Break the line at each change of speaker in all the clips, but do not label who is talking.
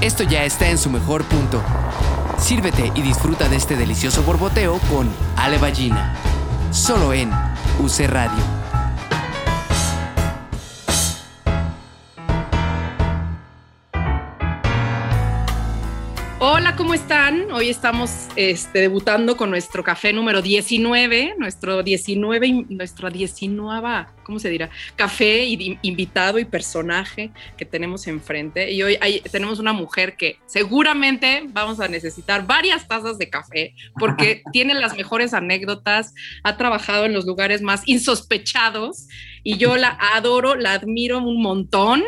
esto ya está en su mejor punto. Sírvete y disfruta de este delicioso borboteo con Ale Ballina. Solo en UC Radio.
Hola, ¿cómo están? Hoy estamos este, debutando con nuestro café número 19, nuestro 19, nuestra 19, ¿cómo se dirá? Café y invitado y personaje que tenemos enfrente. Y hoy tenemos una mujer que seguramente vamos a necesitar varias tazas de café porque tiene las mejores anécdotas, ha trabajado en los lugares más insospechados y yo la adoro, la admiro un montón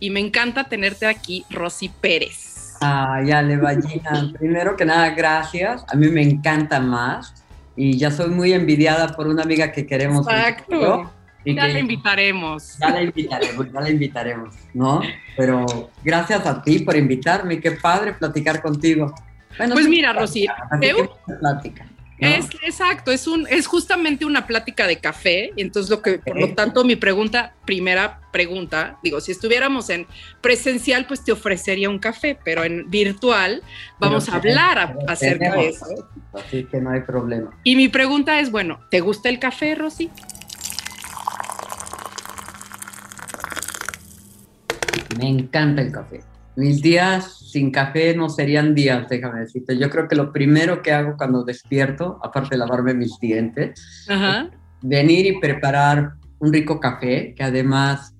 y me encanta tenerte aquí, Rosy Pérez.
Ah, ya le ballina. Primero que nada, gracias. A mí me encanta más. Y ya soy muy envidiada por una amiga que queremos.
Exacto. ya la invitaremos.
Ya la invitaremos, ya la invitaremos, ¿no? Pero gracias a ti por invitarme. Qué padre platicar contigo.
pues mira, Rosy, plática. Es exacto, es un es justamente una plática de café, entonces lo que por lo tanto mi pregunta, primera pregunta, digo, si estuviéramos en presencial pues te ofrecería un café, pero en virtual vamos a hablar acerca de eso.
Así que no hay problema.
Y mi pregunta es, bueno, ¿te gusta el café, Rosy?
Me encanta el café. Mis días sin café no serían días, déjame decirte. Yo creo que lo primero que hago cuando despierto, aparte de lavarme mis dientes, es venir y preparar un rico café, que además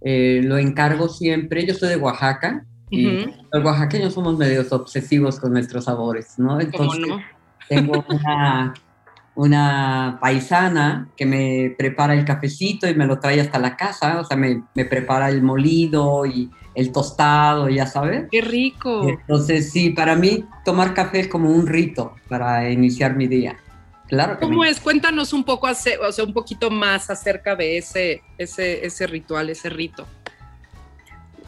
eh, lo encargo siempre. Yo soy de Oaxaca y los oaxaqueños somos medios obsesivos con nuestros sabores, ¿no? Entonces, tengo una, una paisana que me prepara el cafecito y me lo trae hasta la casa, o sea, me, me prepara el molido y el tostado, ya sabes.
¡Qué rico!
Entonces, sí, para mí tomar café es como un rito para iniciar mi día. Claro
¿Cómo es? Cuéntanos un poco, o sea, un poquito más acerca de ese, ese, ese ritual, ese rito.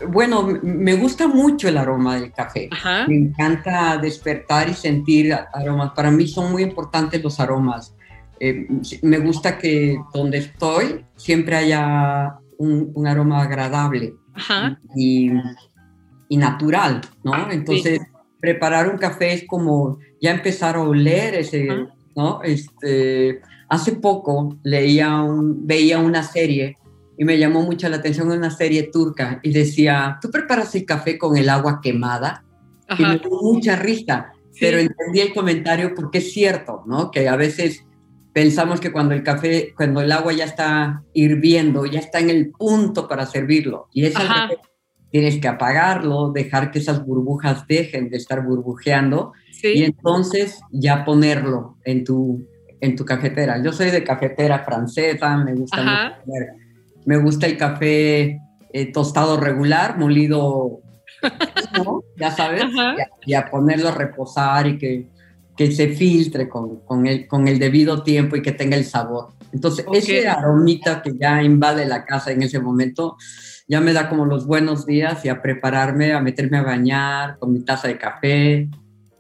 Bueno, me gusta mucho el aroma del café. Me encanta despertar y sentir aromas. Para mí son muy importantes los aromas. Eh, me gusta que donde estoy siempre haya un, un aroma agradable y, y, natural, ¿no? Entonces, preparar un café es como ya empezar a oler ese, ¿no? Este, hace poco leía un, veía una serie y me llamó mucho la atención una serie turca y decía, ¿tú preparas el café con el agua quemada? Y me dio mucha risa, pero entendí el comentario porque es cierto, ¿no? Que a veces pensamos que cuando el café, cuando el agua ya está hirviendo, ya está en el punto para servirlo. Y eso tienes que apagarlo, dejar que esas burbujas dejen de estar burbujeando y entonces ya ponerlo en tu, en tu cafetera. Yo soy de cafetera francesa, me gusta, me gusta el café eh, tostado regular, molido, ya sabes, y a ponerlo a reposar y que que se filtre con, con, el, con el debido tiempo y que tenga el sabor. Entonces, ese aromita que ya invade la casa en ese momento, ya me da como los buenos días y a prepararme, a meterme a bañar con mi taza de café,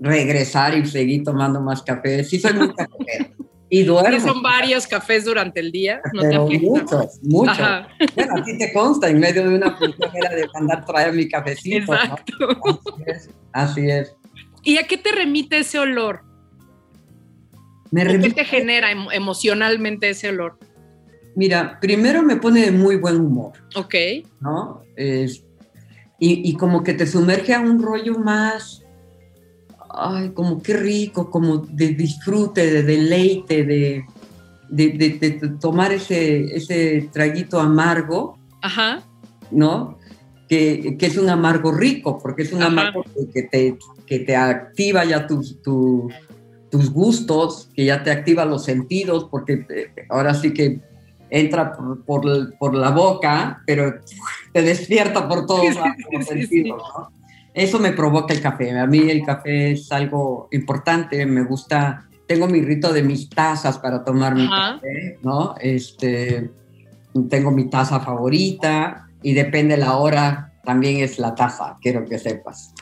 regresar y seguir tomando más café. Sí, soy muy cafetero. Y duermo.
son varios cafés durante el día.
No Pero muchos, muchos. Bueno, a ti te consta, en medio de una función era de mandar traer mi cafecito. Exacto. Así es. Así es.
¿Y a qué te remite ese olor? ¿Qué te genera emocionalmente ese olor?
Mira, primero me pone de muy buen humor.
Ok.
¿No? y, como que te sumerge a un rollo más, ay, como qué rico, como de disfrute, de deleite, de, de, tomar ese, ese traguito amargo.
Ajá.
¿No? Que, es un amargo rico, porque es un amargo que te, que te activa ya tus, tus gustos, que ya te activa los sentidos, porque eh, ahora sí que entra por, la boca, pero te despierta por todos los sentidos, Eso me provoca el café. A mí el café es algo importante, me gusta, tengo mi rito de mis tazas para tomar mi café, ¿no? Este, tengo mi taza favorita y depende la hora, también es la taza, quiero que sepas.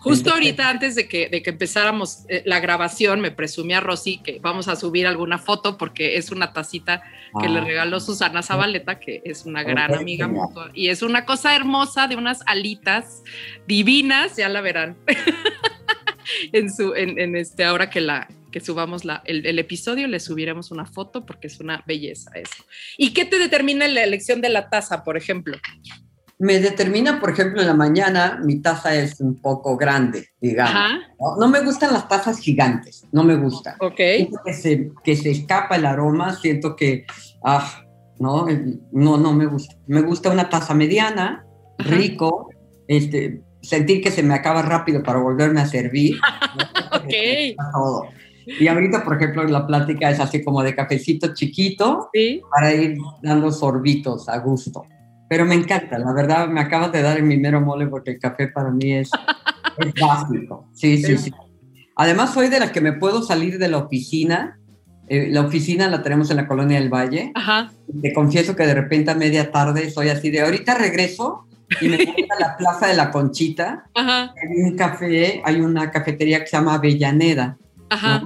Justo ahorita, antes de que, de que empezáramos eh, la grabación, me presumía Rosy que vamos a subir alguna foto porque es una tacita que le ah. regaló Susana Zabaleta, que es una gran amiga mutua. Y es una cosa hermosa de unas alitas divinas, ya la verán. en su, en, este, ahora que la que subamos la, el, el, episodio, le subiremos una foto porque es una belleza eso. ¿Y qué te determina la elección de la taza, por ejemplo?
Me determina, por ejemplo, en la mañana mi taza es un poco grande, digamos. ¿no? me gustan las tazas gigantes, no me gustan.
Ok.
Que se, que se escapa el aroma, siento que, ah, no, no, no me gusta. Me gusta una taza mediana, rico, este, sentir que se me acaba rápido para volverme a servir.
ok.
Y ahorita, por ejemplo, la plática es así como de cafecito chiquito para ir dando sorbitos a gusto. Pero me encanta, la verdad, me acabas de dar el mi mero mole porque el café para mí es, básico. Sí, sí, sí. Además, soy de las que me puedo salir de la oficina. Eh, la oficina la tenemos en la colonia del Valle.
Ajá.
Te confieso que de repente a media tarde soy así de ahorita regreso y me voy a la Plaza de la Conchita.
Ajá.
Hay un café, hay una cafetería que se llama Avellaneda.
Ajá.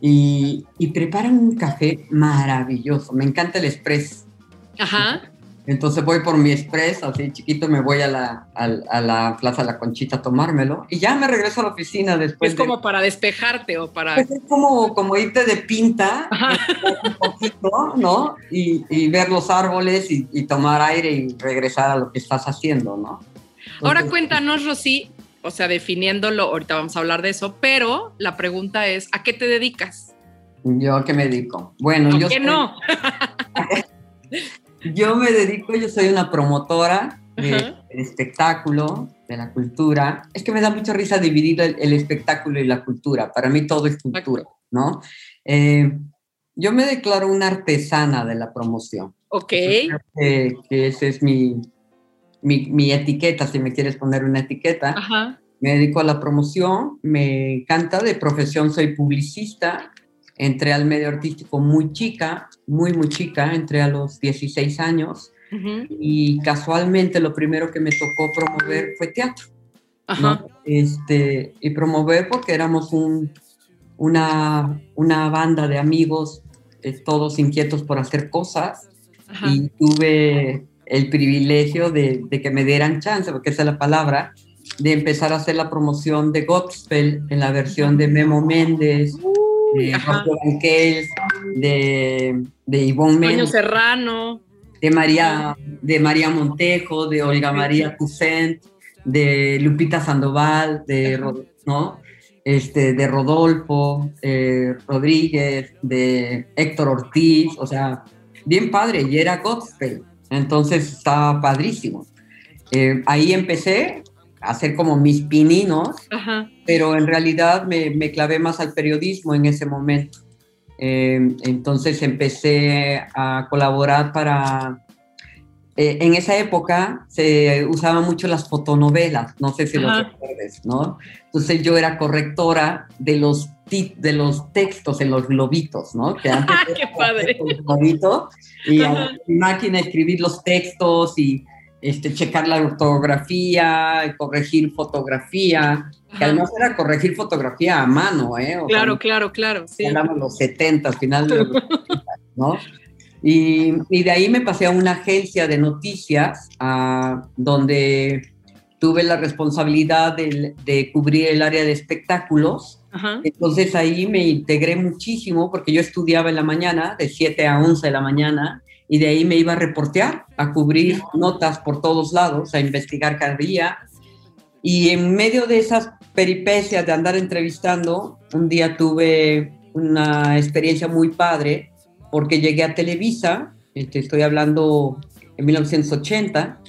Y, y, preparan un café maravilloso. Me encanta el express.
Ajá.
Entonces voy por mi express, así chiquito, me voy a la, a, la Plaza La Conchita a tomármelo y ya me regreso a la oficina después.
Es como para despejarte o para...
Pues es como, como irte de pinta un poquito, ¿no? Y, y, ver los árboles y, y, tomar aire y regresar a lo que estás haciendo, ¿no?
Ahora cuéntanos, Rosy, o sea, definiéndolo, ahorita vamos a hablar de eso, pero la pregunta es, ¿a qué te dedicas?
¿Yo a qué me dedico? Bueno, yo...
¿Qué no?
Yo me dedico, yo soy una promotora del espectáculo, de la cultura. Es que me da mucha risa dividir el, espectáculo y la cultura. Para mí todo es cultura, ¿no? Eh, yo me declaro una artesana de la promoción.
Ok.
Que, que esa es mi, mi, mi, etiqueta, si me quieres poner una etiqueta.
Ajá.
Me dedico a la promoción, me encanta, de profesión soy publicista, entré al medio artístico muy chica, muy, muy chica, entré a los 16 años y casualmente lo primero que me tocó promover fue teatro. Este, y promover porque éramos un, una, una banda de amigos, eh, todos inquietos por hacer cosas y tuve el privilegio de, de, que me dieran chance, porque esa es la palabra, de empezar a hacer la promoción de Gospel en la versión de Memo Méndez, de de, de Ivonne
Méndez, Serrano,
de María, de María Montejo, de Olga María Toussaint, de Lupita Sandoval, de, ¿no? este, de Rodolfo eh, Rodríguez, de Héctor Ortiz, o sea, bien padre, y era gospel, entonces estaba padrísimo. Eh, ahí empecé hacer como mis pininos, pero en realidad me, me, clavé más al periodismo en ese momento. Eh, entonces empecé a colaborar para... Eh, en esa época se usaban mucho las fotonovelas, no sé si lo recuerdes, ¿no? Entonces yo era correctora de los, de los textos en los globitos, ¿no?
Que antes ¡Qué padre!
y a máquina escribir los textos y este, checar la ortografía, corregir fotografía, que además era corregir fotografía a mano, ¿eh?
claro, claro, claro, sí.
Hablamos los 70, final de los 70, ¿no? Y, y, de ahí me pasé a una agencia de noticias a, donde tuve la responsabilidad de, de, cubrir el área de espectáculos. Entonces ahí me integré muchísimo porque yo estudiaba en la mañana, de 7 a 11 de la mañana, y de ahí me iba a reportear, a cubrir notas por todos lados, a investigar cada día. Y en medio de esas peripecias de andar entrevistando, un día tuve una experiencia muy padre porque llegué a Televisa, este, estoy hablando en 1980,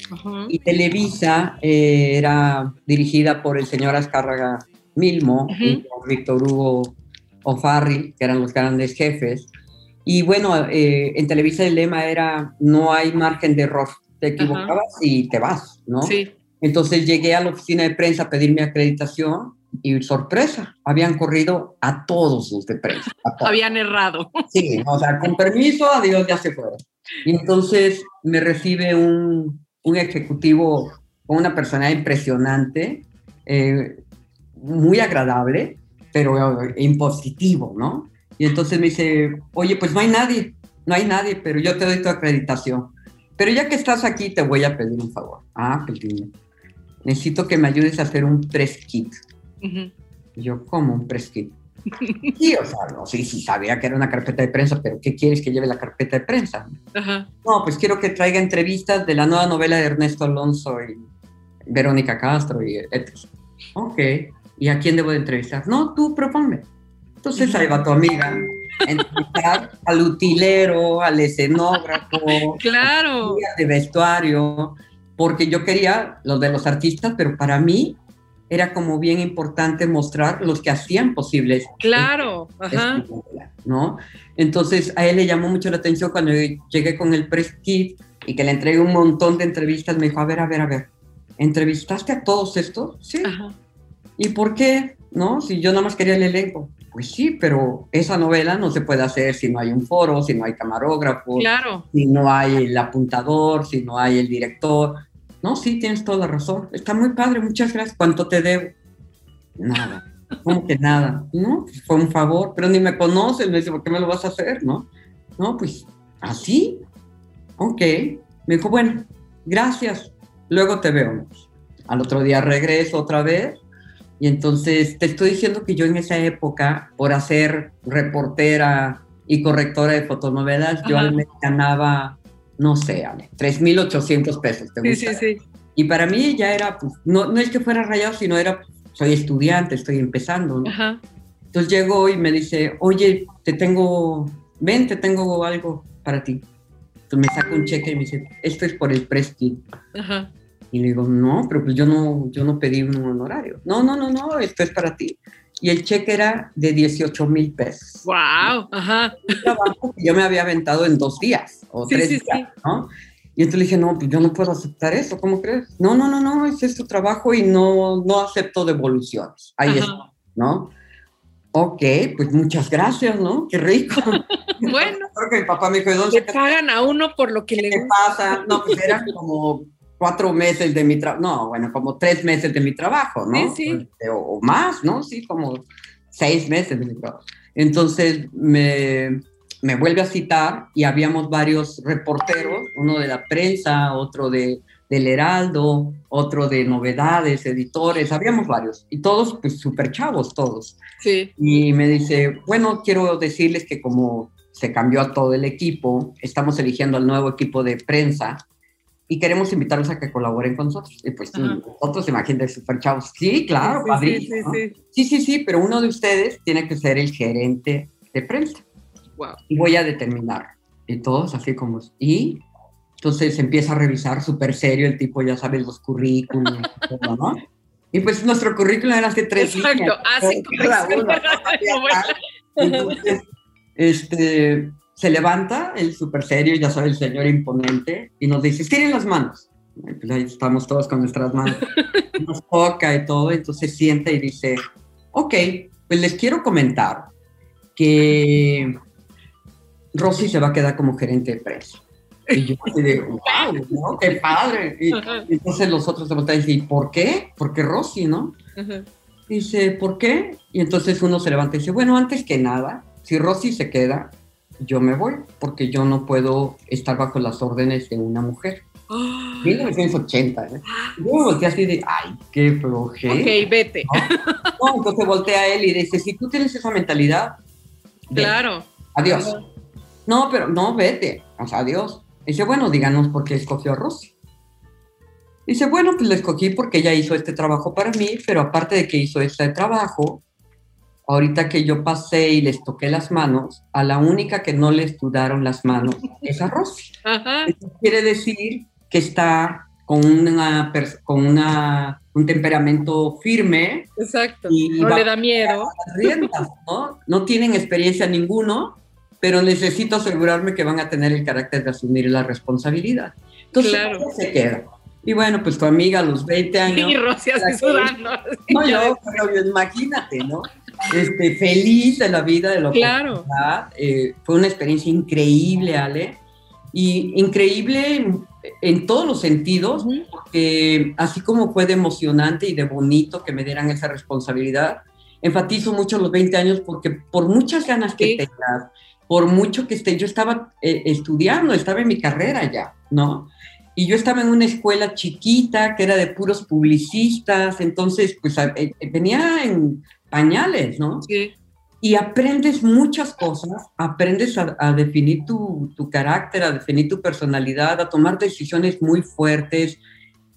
y Televisa eh, era dirigida por el señor Azcárraga Milmo y por Víctor Hugo O'Farrill, que eran los grandes jefes. Y bueno, eh, en Televisa el lema era, no hay margen de error, te equivocabas y te vas, ¿no?
Sí.
Entonces llegué a la oficina de prensa a pedir mi acreditación y sorpresa, habían corrido a todos los de prensa.
habían errado.
Sí, o sea, con permiso, adiós, ya se fueron. Y entonces me recibe un, un ejecutivo con una persona impresionante, eh, muy agradable, pero impositivo, ¿no? Y entonces me dice, oye, pues no hay nadie, no hay nadie, pero yo te doy tu acreditación. Pero ya que estás aquí, te voy a pedir un favor. Ah, pues Necesito que me ayudes a hacer un press kit. Yo, ¿cómo un press kit? Sí, o sea, no, sí, sí, sabía que era una carpeta de prensa, pero ¿qué quieres que lleve la carpeta de prensa? No, pues quiero que traiga entrevistas de la nueva novela de Ernesto Alonso y Verónica Castro y etc. Ok, ¿y a quién debo de entrevistar? No, tú proponme. Entonces ahí va tu amiga, entrevistar al utilero, al escenógrafo,
claro.
de vestuario, porque yo quería los de los artistas, pero para mí era como bien importante mostrar los que hacían posibles.
Claro, ajá.
¿no? Entonces a él le llamó mucho la atención cuando llegué con el press kit y que le entregué un montón de entrevistas, me dijo, a ver, a ver, a ver, ¿entrevistaste a todos estos? Sí. ¿Y por qué? ¿No? Si yo nada más quería el elenco. Pues sí, pero esa novela no se puede hacer si no hay un foro, si no hay camarógrafo,
claro.
si no hay el apuntador, si no hay el director. No, sí, tienes toda la razón. Está muy padre, muchas gracias. ¿Cuánto te debo? Nada. ¿Cómo que nada? No, pues fue un favor, pero ni me conoces. Me dice, ¿por qué me lo vas a hacer? No, no, pues así. Ok. Me dijo, bueno, gracias. Luego te veo. Al otro día regreso otra vez y entonces te estoy diciendo que yo en esa época, por hacer reportera y correctora de fotonovelas, yo al mes ganaba, no sé, 3.800 pesos.
sí, sí, sí.
Y para mí ya era, pues, no, no es que fuera rayado, sino era, soy estudiante, estoy empezando. ¿no? Ajá. Entonces llegó y me dice, oye, te tengo, ven, te tengo algo para ti. Entonces me saca un cheque y me dice, esto es por el Prestige. Ajá. Y le digo, no, pero pues yo no, yo no pedí un honorario. No, no, no, no, esto es para ti. Y el cheque era de 18 mil pesos.
¡Wow! Ajá.
Un trabajo que yo me había aventado en dos días o tres días, ¿no? Y entonces le dije, no, pues yo no puedo aceptar eso, ¿cómo crees? No, no, no, no, ese es tu trabajo y no, no acepto devoluciones. Ahí está, ¿no? Ok, pues muchas gracias, ¿no? Qué rico.
bueno.
Creo que mi papá me dijo, ¿dónde?
Pagan a uno por lo que le
¿Qué pasa? No, pues eran como cuatro meses de mi trabajo, no, bueno, como tres meses de mi trabajo, ¿no?
Sí, sí.
Este, o, más, ¿no? Sí, como seis meses de mi trabajo. Entonces me, me vuelve a citar y habíamos varios reporteros, uno de la prensa, otro de, del Heraldo, otro de novedades, editores, habíamos varios, y todos, pues súper chavos, todos.
Sí.
Y me dice, bueno, quiero decirles que como se cambió a todo el equipo, estamos eligiendo al nuevo equipo de prensa, y queremos invitarlos a que colaboren con nosotros. Y pues nosotros, imagínense, súper chavos. Sí, claro, sí, sí, sí, sí, sí, sí, pero uno de ustedes tiene que ser el gerente de prensa.
Wow.
Y voy a determinar. Y todos así como... Y entonces empieza a revisar súper serio el tipo, ya sabes, los currículums, ¿no? Y pues nuestro currículum era hace tres
Exacto, hace
Entonces, este, se levanta el súper serio, ya sabe, el señor imponente, y nos dice, estiren las manos. pues ahí estamos todos con nuestras manos. Nos toca y todo, entonces sienta y dice, ok, pues les quiero comentar que Rosy se va a quedar como gerente de prensa. Y yo digo, wow, qué padre. Y, entonces los otros se voltean y dicen, ¿y por qué? Porque Rosy, ¿no? Dice, ¿por qué? Y entonces uno se levanta y dice, bueno, antes que nada, si Rosy se queda, yo me voy porque yo no puedo estar bajo las órdenes de una mujer. 1980, ¿eh? Yo me volteé así de, ay, qué floje.
Ok, vete.
¿no? entonces voltea a él y dice, si tú tienes esa mentalidad,
claro.
Adiós. No, pero no, vete. O sea, adiós. Dice, bueno, díganos por qué escogió a Rosy. Dice, bueno, pues la escogí porque ella hizo este trabajo para mí, pero aparte de que hizo este trabajo, ahorita que yo pasé y les toqué las manos, a la única que no les dudaron las manos es a Rosy. Eso quiere decir que está con una con una, un temperamento firme.
Exacto. Y no le da miedo.
¿no? no tienen experiencia ninguno, pero necesito asegurarme que van a tener el carácter de asumir la responsabilidad. Entonces, claro. se queda. Y bueno, pues tu amiga a los 20 años.
Y Rosy así sudando.
No, yo, pero imagínate, ¿no? Este, feliz de la vida, de lo
claro.
Eh, fue una experiencia increíble, Ale. Y increíble en todos los sentidos, porque así como fue de emocionante y de bonito que me dieran esa responsabilidad, enfatizo mucho los 20 años porque por muchas ganas que tengas, por mucho que esté, yo estaba eh, estudiando, estaba en mi carrera ya, ¿no? Y yo estaba en una escuela chiquita que era de puros publicistas, entonces pues eh, venía en pañales, ¿no? Sí y aprendes muchas cosas, aprendes a, definir tu, tu, carácter, a definir tu personalidad, a tomar decisiones muy fuertes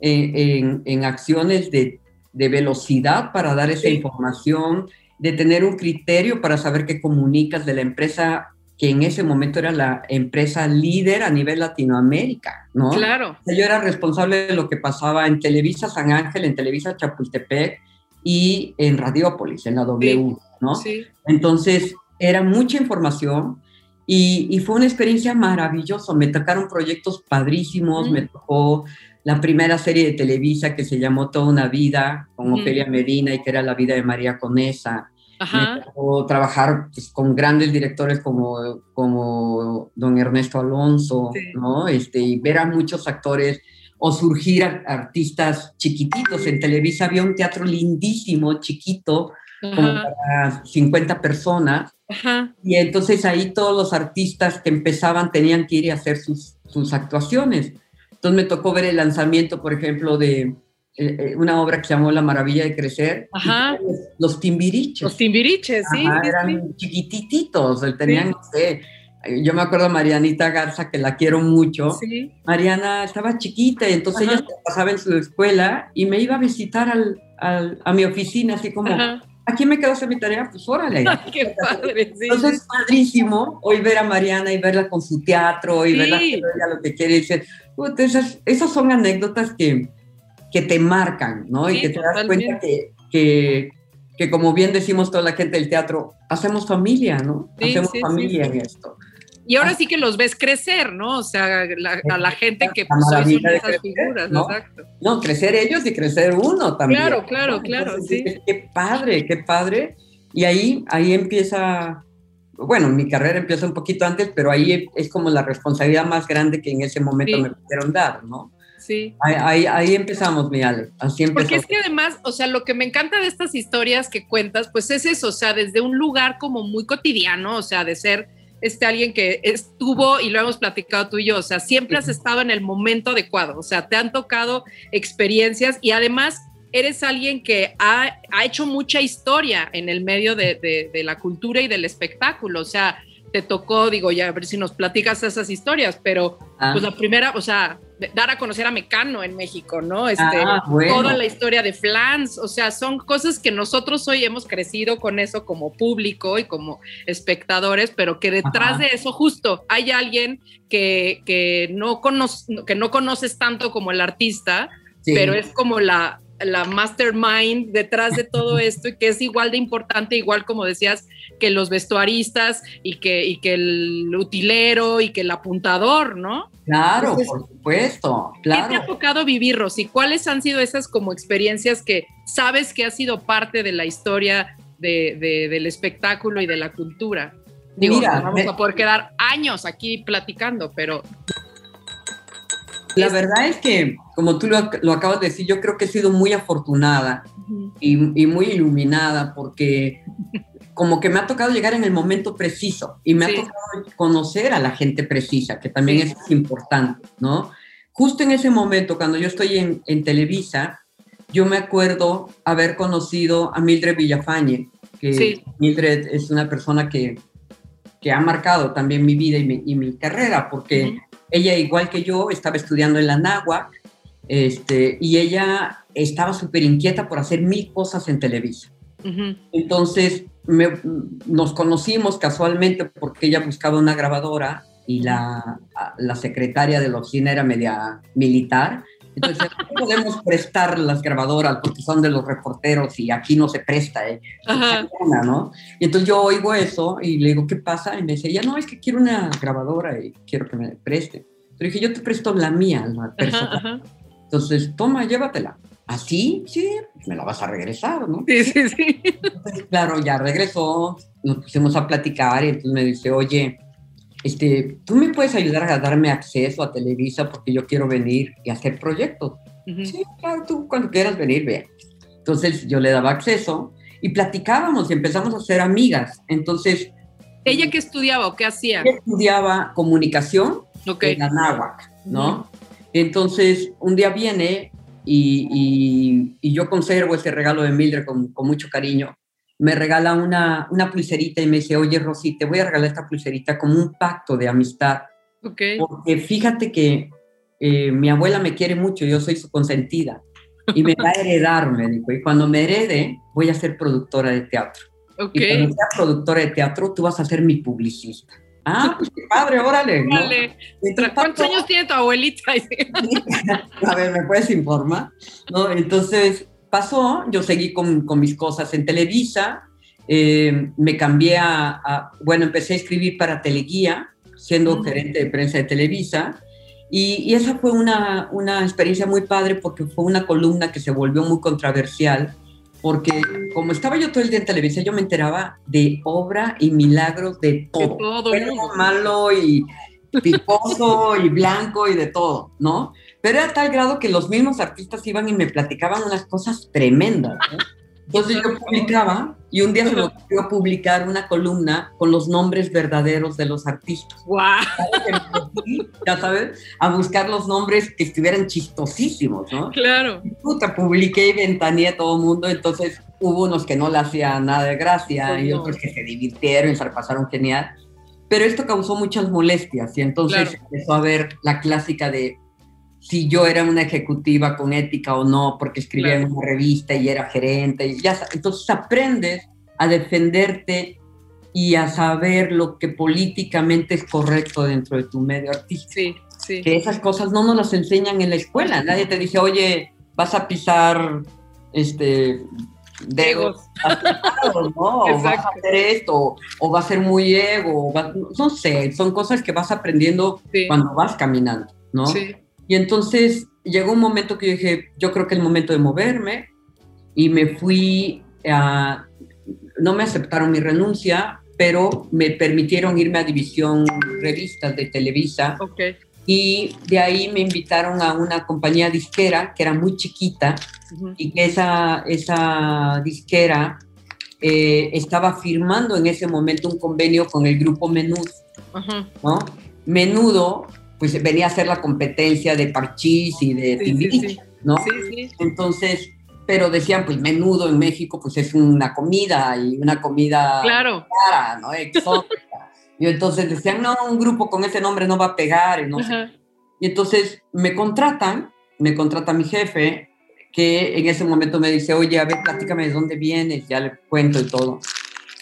eh, en, en, acciones de, de, velocidad para dar esa información, de tener un criterio para saber qué comunicas de la empresa que en ese momento era la empresa líder a nivel Latinoamérica, ¿no?
Claro.
Yo era responsable de lo que pasaba en Televisa San Ángel, en Televisa Chapultepec y en Radiópolis, en la W. ¿no? Entonces, era mucha información y, fue una experiencia maravillosa. Me tocaron proyectos padrísimos, me tocó la primera serie de Televisa que se llamó Toda una vida, con Ofelia Medina y que era la vida de María Conesa. Me tocó trabajar pues, con grandes directores como, como don Ernesto Alonso, ¿no? Este, y ver a muchos actores o surgir artistas chiquititos. En Televisa había un teatro lindísimo, chiquito, como para 50 personas. Y entonces ahí todos los artistas que empezaban tenían que ir y hacer sus, sus actuaciones. Entonces me tocó ver el lanzamiento, por ejemplo, de eh, eh, una obra que se llamó La Maravilla de Crecer. Los, timbiriches.
Los timbiriches, sí.
eran chiquititos, tenían, no sé, yo me acuerdo de Marianita Garza, que la quiero mucho. Mariana estaba chiquita y entonces ella pasaba en su escuela y me iba a visitar al, al, a mi oficina, así como, aquí me quedo hacer mi tarea, pues órale.
qué padre,
sí. Entonces es padrísimo hoy ver a Mariana y verla con su teatro y verla que lo que quiere decir. Esas, esas son anécdotas que, que te marcan, ¿no? y que te das cuenta que, que, que, como bien decimos toda la gente del teatro, hacemos familia, ¿no? hacemos familia en esto.
Y ahora sí que los ves crecer, ¿no? O sea, a la gente que pues, son esas figuras,
¿no?
exacto.
No, crecer ellos y crecer uno también.
Claro, claro, claro, sí.
Qué padre, qué padre. Y ahí, ahí empieza, bueno, mi carrera empieza un poquito antes, pero ahí es como la responsabilidad más grande que en ese momento me pudieron dar, ¿no?
Sí.
Ahí, ahí, empezamos, mi Ale. Así empezó.
Porque es que además, o sea, lo que me encanta de estas historias que cuentas, pues es eso, o sea, desde un lugar como muy cotidiano, o sea, de ser este alguien que estuvo y lo hemos platicado tú y yo, o sea, siempre has estado en el momento adecuado, o sea, te han tocado experiencias y además eres alguien que ha, hecho mucha historia en el medio de, de, la cultura y del espectáculo, o sea, te tocó, digo, ya a ver si nos platicas esas historias, pero ah. pues la primera, o sea, dar a conocer a Mecano en México, ¿no? Este, ah, Toda la historia de Flans, o sea, son cosas que nosotros hoy hemos crecido con eso como público y como espectadores, pero que detrás de eso justo hay alguien que, que, no que no conoces tanto como el artista, pero es como la, la mastermind detrás de todo esto y que es igual de importante, igual como decías, que los vestuaristas y que, y que el utilero y que el apuntador, ¿no?
Claro, por supuesto, claro.
¿Qué te ha tocado vivir, Rosy? ¿Cuáles han sido esas como experiencias que sabes que ha sido parte de la historia de, del espectáculo y de la cultura? Digo, Mira, vamos a poder quedar años aquí platicando, pero
la verdad es que, como tú lo, acabas de decir, yo creo que he sido muy afortunada y, muy iluminada porque como que me ha tocado llegar en el momento preciso y me ha tocado conocer a la gente precisa, que también es importante, ¿no? Justo en ese momento, cuando yo estoy en, Televisa, yo me acuerdo haber conocido a Mildred Villafañe, que Mildred es una persona que, que, ha marcado también mi vida y mi, y mi carrera, porque... Ella, igual que yo, estaba estudiando en la Náhuac este, y ella estaba súper inquieta por hacer mil cosas en Televisa. Entonces nos conocimos casualmente porque ella buscaba una grabadora y la, la secretaria de la oficina era media militar. Entonces, no podemos prestar las grabadoras porque son de los reporteros y aquí no se presta, ¿eh? ¿no? Y entonces yo oigo eso y le digo, ¿qué pasa? Y me dice, ya no, es que quiero una grabadora y quiero que me preste. Pero dije, yo te presto la mía, la persona. Entonces, toma, llévatela. ¿Así? Sí, pues me la vas a regresar, ¿no?
Sí, sí, sí.
claro, ya regresó, nos pusimos a platicar y entonces me dice, oye, este, tú me puedes ayudar a darme acceso a Televisa porque yo quiero venir y hacer proyectos. Sí, claro, tú cuando quieras venir, ve. Entonces yo le daba acceso y platicábamos y empezamos a ser amigas. Entonces...
¿Ella qué estudiaba o qué hacía?
estudiaba comunicación en la náhuac, ¿no? Entonces, un día viene y, y, yo conservo ese regalo de Mildred con, con mucho cariño. Me regala una, una pulserita y me dice, oye, Rosy, te voy a regalar esta pulserita como un pacto de amistad.
Okay.
Porque fíjate que eh, mi abuela me quiere mucho, yo soy su consentida y me va a heredar, me dijo. Y cuando me herede, voy a ser productora de teatro.
Okay.
Y cuando sea productora de teatro, tú vas a ser mi publicista. Ah, pues qué padre, órale.
¿Cuántos años tiene tu abuelita?
a ver, ¿me puedes informar? ¿No? Entonces pasó, yo seguí con, con mis cosas en Televisa, eh, me cambié a, bueno, empecé a escribir para Teleguía, siendo gerente de prensa de Televisa, y, esa fue una, una, experiencia muy padre porque fue una columna que se volvió muy controversial, porque como estaba yo todo el día en televisión, yo me enteraba de obra y milagros de todo.
De todo
malo y picoso y blanco y de todo, ¿no? Pero era tal grado que los mismos artistas iban y me platicaban unas cosas tremendas. ¿no? Entonces yo publicaba y un día se me ocurrió publicar una columna con los nombres verdaderos de los artistas.
¡Wow!
Ya sabes, a buscar los nombres que estuvieran chistosísimos, ¿no?
Claro.
puta, publiqué y ventaneé a todo el mundo, entonces hubo unos que no le hacían nada de gracia y otros que se divirtieron y se pasaron genial. Pero esto causó muchas molestias y entonces empezó a ver la clásica de si yo era una ejecutiva con ética o no, porque escribía en una revista y era gerente. Y ya, entonces aprendes a defenderte y a saber lo que políticamente es correcto dentro de tu medio artístico.
Sí, sí.
Que esas cosas no nos las enseñan en la escuela. Nadie te dice, oye, vas a pisar este
dedos,
¿no? o vas a hacer esto, o va a ser muy ego, no sé, son cosas que vas aprendiendo cuando vas caminando, ¿no?
Sí.
Y entonces llegó un momento que yo dije, yo creo que es el momento de moverme y me fui a, no me aceptaron mi renuncia, pero me permitieron irme a División Revistas de Televisa.
Okay.
Y de ahí me invitaron a una compañía disquera que era muy chiquita y que esa, esa disquera eh, estaba firmando en ese momento un convenio con el grupo Menudo. ¿no? Menudo pues venía a ser la competencia de Parchís y de
sí,
¿no?
Sí, sí.
Entonces, pero decían, pues menudo en México, pues es una comida y una comida
claro.
cara, ¿no? Exótica. y entonces decían, no, un grupo con ese nombre no va a pegar, y no sé. Y entonces me contratan, me contrata mi jefe, que en ese momento me dice, oye, a ver, platícame de dónde vienes, ya le cuento y todo.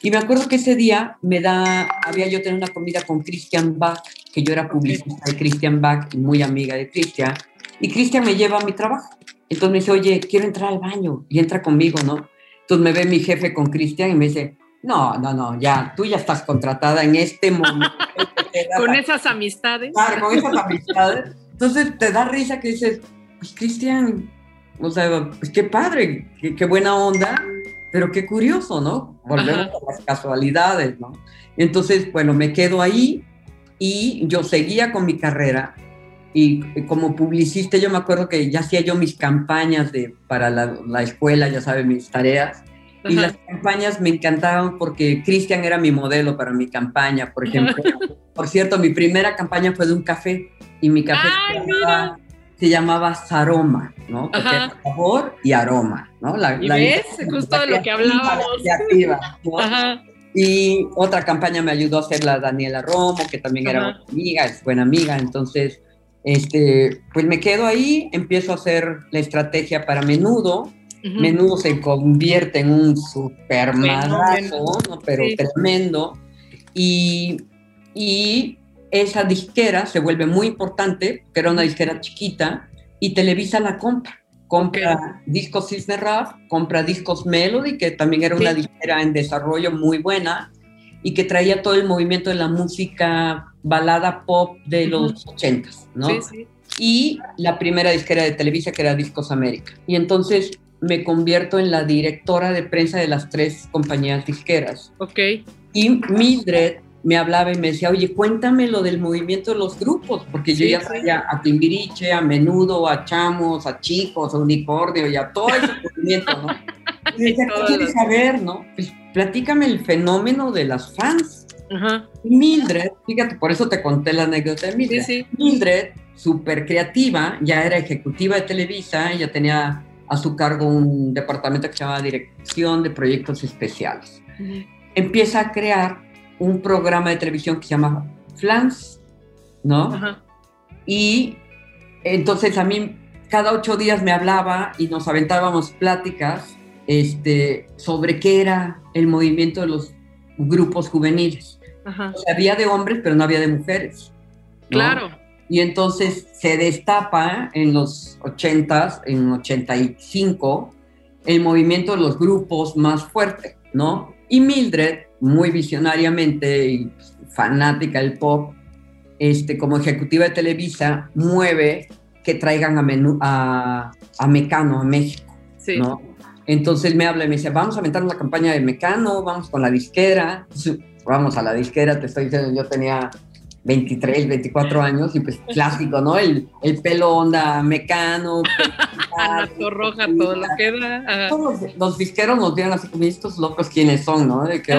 Y me acuerdo que ese día me da, había yo tenido una comida con Christian Bach, que yo era publicista de Christian Bach y muy amiga de Christian, y Christian me lleva a mi trabajo. Entonces me dice, oye, quiero entrar al baño, y entra conmigo, ¿no? Entonces me ve mi jefe con Christian y me dice, no, no, no, ya, tú ya estás contratada en este momento.
con esas amistades.
Claro, con esas amistades. Entonces te da risa que dices, pues Cristian, o sea, pues qué padre, qué, qué buena onda, pero qué curioso, ¿no? Volvemos a las casualidades, ¿no? Entonces, bueno, me quedo ahí y yo seguía con mi carrera y como publicista yo me acuerdo que ya hacía yo mis campañas de, para la, la escuela, ya sabes, mis tareas. Y las campañas me encantaban porque Cristian era mi modelo para mi campaña, por ejemplo. por cierto, mi primera campaña fue de un café y mi café se, llamaba, Saroma, ¿no? Porque sabor y aroma, ¿no?
La, ¿Y ves? Justo de lo que hablábamos.
Ajá. Y otra campaña me ayudó a hacer la Daniela Romo, que también era amiga, es buena amiga. Entonces, este, pues me quedo ahí, empiezo a hacer la estrategia para menudo. Menudo se convierte en un super madrazo, pero tremendo. Y, y esa disquera se vuelve muy importante, que era una disquera chiquita, y Televisa la compra compra discos Cisne Rap, compra discos Melody, que también era una disquera en desarrollo muy buena y que traía todo el movimiento de la música balada pop de los ochentas, ¿no?
Sí, sí.
Y la primera disquera de Televisa, que era Discos América. Y entonces me convierto en la directora de prensa de las tres compañías disqueras.
Ok.
Y Mildred me hablaba y me decía, oye, cuéntame lo del movimiento de los grupos, porque yo ya sabía a Timbiriche, a Menudo, a Chamos, a Chicos, a Unicornio y a todo ese movimiento, ¿no? Y decía, ¿qué quieres saber, no? Pues platícame el fenómeno de las fans. Mildred, fíjate, por eso te conté la anécdota de Mildred. Mildred, súper creativa, ya era ejecutiva de Televisa, ella tenía a su cargo un departamento que se llama Dirección de Proyectos Especiales. Empieza a crear un programa de televisión que se llama Flans, ¿no? Y entonces a mí cada ocho días me hablaba y nos aventábamos pláticas este, sobre qué era el movimiento de los grupos juveniles. había de hombres, pero no había de mujeres.
Claro.
Y entonces se destapa en los 80, en 85, el movimiento de los grupos más fuerte, ¿no? Y Mildred, muy visionariamente y fanática del pop, este, como ejecutiva de Televisa, mueve que traigan a, menú, a, a Mecano a México, ¿no? Entonces me habla y me dice, vamos a aventar una campaña de Mecano, vamos con la disquera. Vamos a la disquera, te estoy diciendo, yo tenía 23, 24 años y pues clásico, ¿no? El, el pelo onda mecano.
roja, todo lo que da.
Todos los, disqueros nos vieron así como estos locos quiénes son, ¿no? De que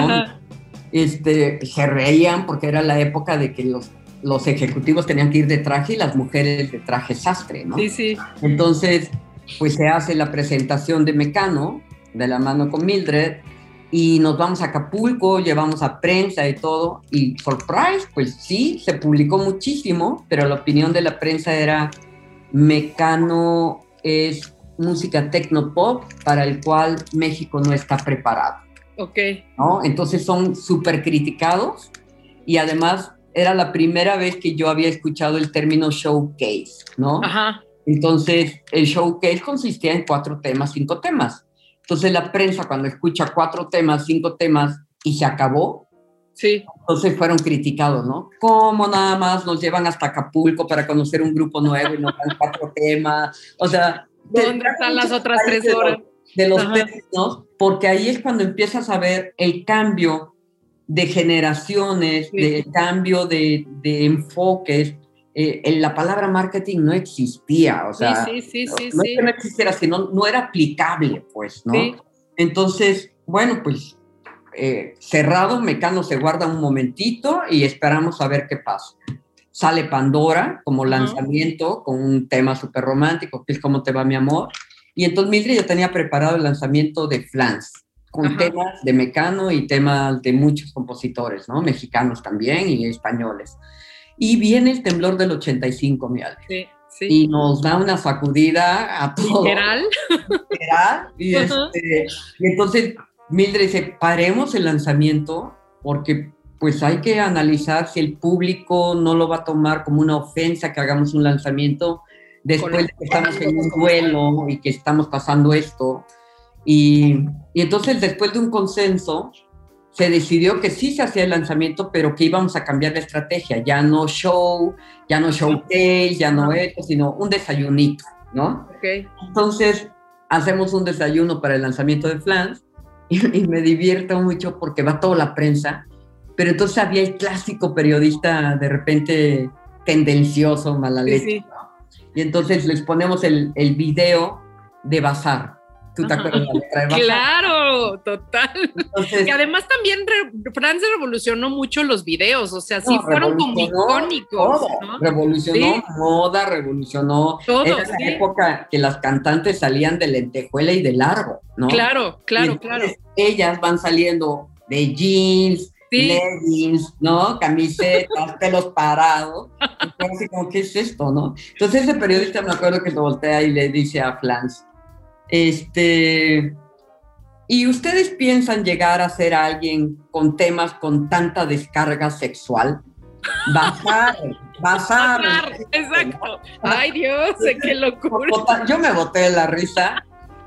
este, se reían porque era la época de que los, los ejecutivos tenían que ir de traje y las mujeres de traje sastre, ¿no?
Sí, sí.
Entonces, pues se hace la presentación de Mecano de la mano con Mildred y nos vamos a Acapulco, llevamos a prensa y todo, y surprise, pues sí, se publicó muchísimo, pero la opinión de la prensa era Mecano es música tecno-pop para el cual México no está preparado.
Ok.
¿no? Entonces son súper criticados y además era la primera vez que yo había escuchado el término showcase, ¿no?
Ajá.
Entonces el showcase consistía en cuatro temas, cinco temas entonces la prensa cuando escucha cuatro temas, cinco temas y se acabó,
sí.
entonces fueron criticados, ¿no? ¿Cómo nada más nos llevan hasta Acapulco para conocer un grupo nuevo y nos dan cuatro temas? O sea...
¿Dónde están las otras tres horas?
De los, términos, porque ahí es cuando empiezas a ver el cambio de generaciones, de cambio de, de enfoques, eh, la palabra marketing no existía, o sea,
sí, sí, sí,
no, es que no existiera, sino no era aplicable, pues, ¿no? Entonces, bueno, pues eh, cerrado, Mecano se guarda un momentito y esperamos a ver qué pasa. Sale Pandora como lanzamiento con un tema súper romántico, que es ¿Cómo te va mi amor? Y entonces Mildred ya tenía preparado el lanzamiento de Flans, con temas de Mecano y temas de muchos compositores, ¿no? Mexicanos también y españoles. Y viene el temblor del 85, mi Alex.
Sí, sí.
Y nos da una sacudida a todos.
Literal.
Literal. Y, este, y entonces Mildred dice, paremos el lanzamiento porque pues hay que analizar si el público no lo va a tomar como una ofensa que hagamos un lanzamiento después de que estamos en un duelo y que estamos pasando esto. Y, y entonces después de un consenso, se decidió que sí se hacía el lanzamiento, pero que íbamos a cambiar de estrategia, ya no show, ya no showcase, ya no esto, sino un desayunito, ¿no?
Okay.
Entonces, hacemos un desayuno para el lanzamiento de Flans y, me divierto mucho porque va toda la prensa, pero entonces había el clásico periodista de repente tendencioso, mala leche, Y entonces les ponemos el, el video de Bazar, ¿Tú te acuerdas
Claro, total. que además también Francia revolucionó mucho los videos, o sea, sí fueron como icónicos.
Revolucionó moda, revolucionó. Todo, Era la época que las cantantes salían de lentejuela y de largo, ¿no?
Claro, claro, claro.
Ellas van saliendo de jeans, leggings, ¿no? Camisetas, pelos parados. Entonces, como, ¿qué es esto, no? Entonces ese periodista me acuerdo que se voltea y le dice a Flans, este, ¿Y ustedes piensan llegar a ser alguien con temas con tanta descarga sexual? Bazar, bazar.
exacto. Ay Dios, qué locura.
Yo me boté de la risa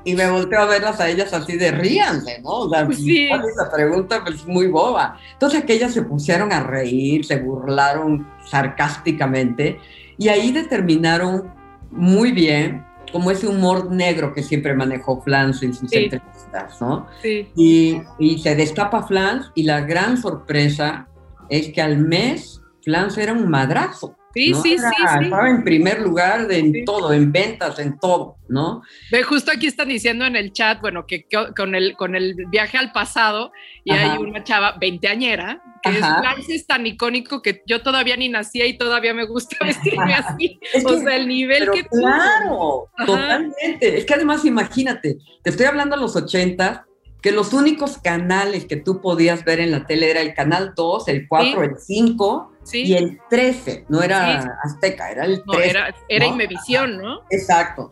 y me volteo a verlas a ellas así de ríanse, ¿no? O sea,
pues sí.
esa pregunta pues muy boba. Entonces aquellas se pusieron a reír, se burlaron sarcásticamente y ahí determinaron muy bien como ese humor negro que siempre manejó Flans en sus entrevistas, ¿no?
Sí.
Y, y, se destapa Flans y la gran sorpresa es que al mes Flans era un madrazo.
Sí, sí, sí,
Estaba en primer lugar de, en todo, en ventas, en todo, ¿no?
Ve, justo aquí están diciendo en el chat, bueno, que, con, el, con el viaje al pasado, y hay una chava veinteañera, que es, es, tan icónico que yo todavía ni nacía y todavía me gusta vestirme así. o sea, el nivel que
Claro, totalmente. Es que además, imagínate, te estoy hablando de los 80 que los únicos canales que tú podías ver en la tele era el canal 2, el 4, el 5 y el 13. No era Azteca, era el 13.
era, era Imevisión, ¿no?
Exacto.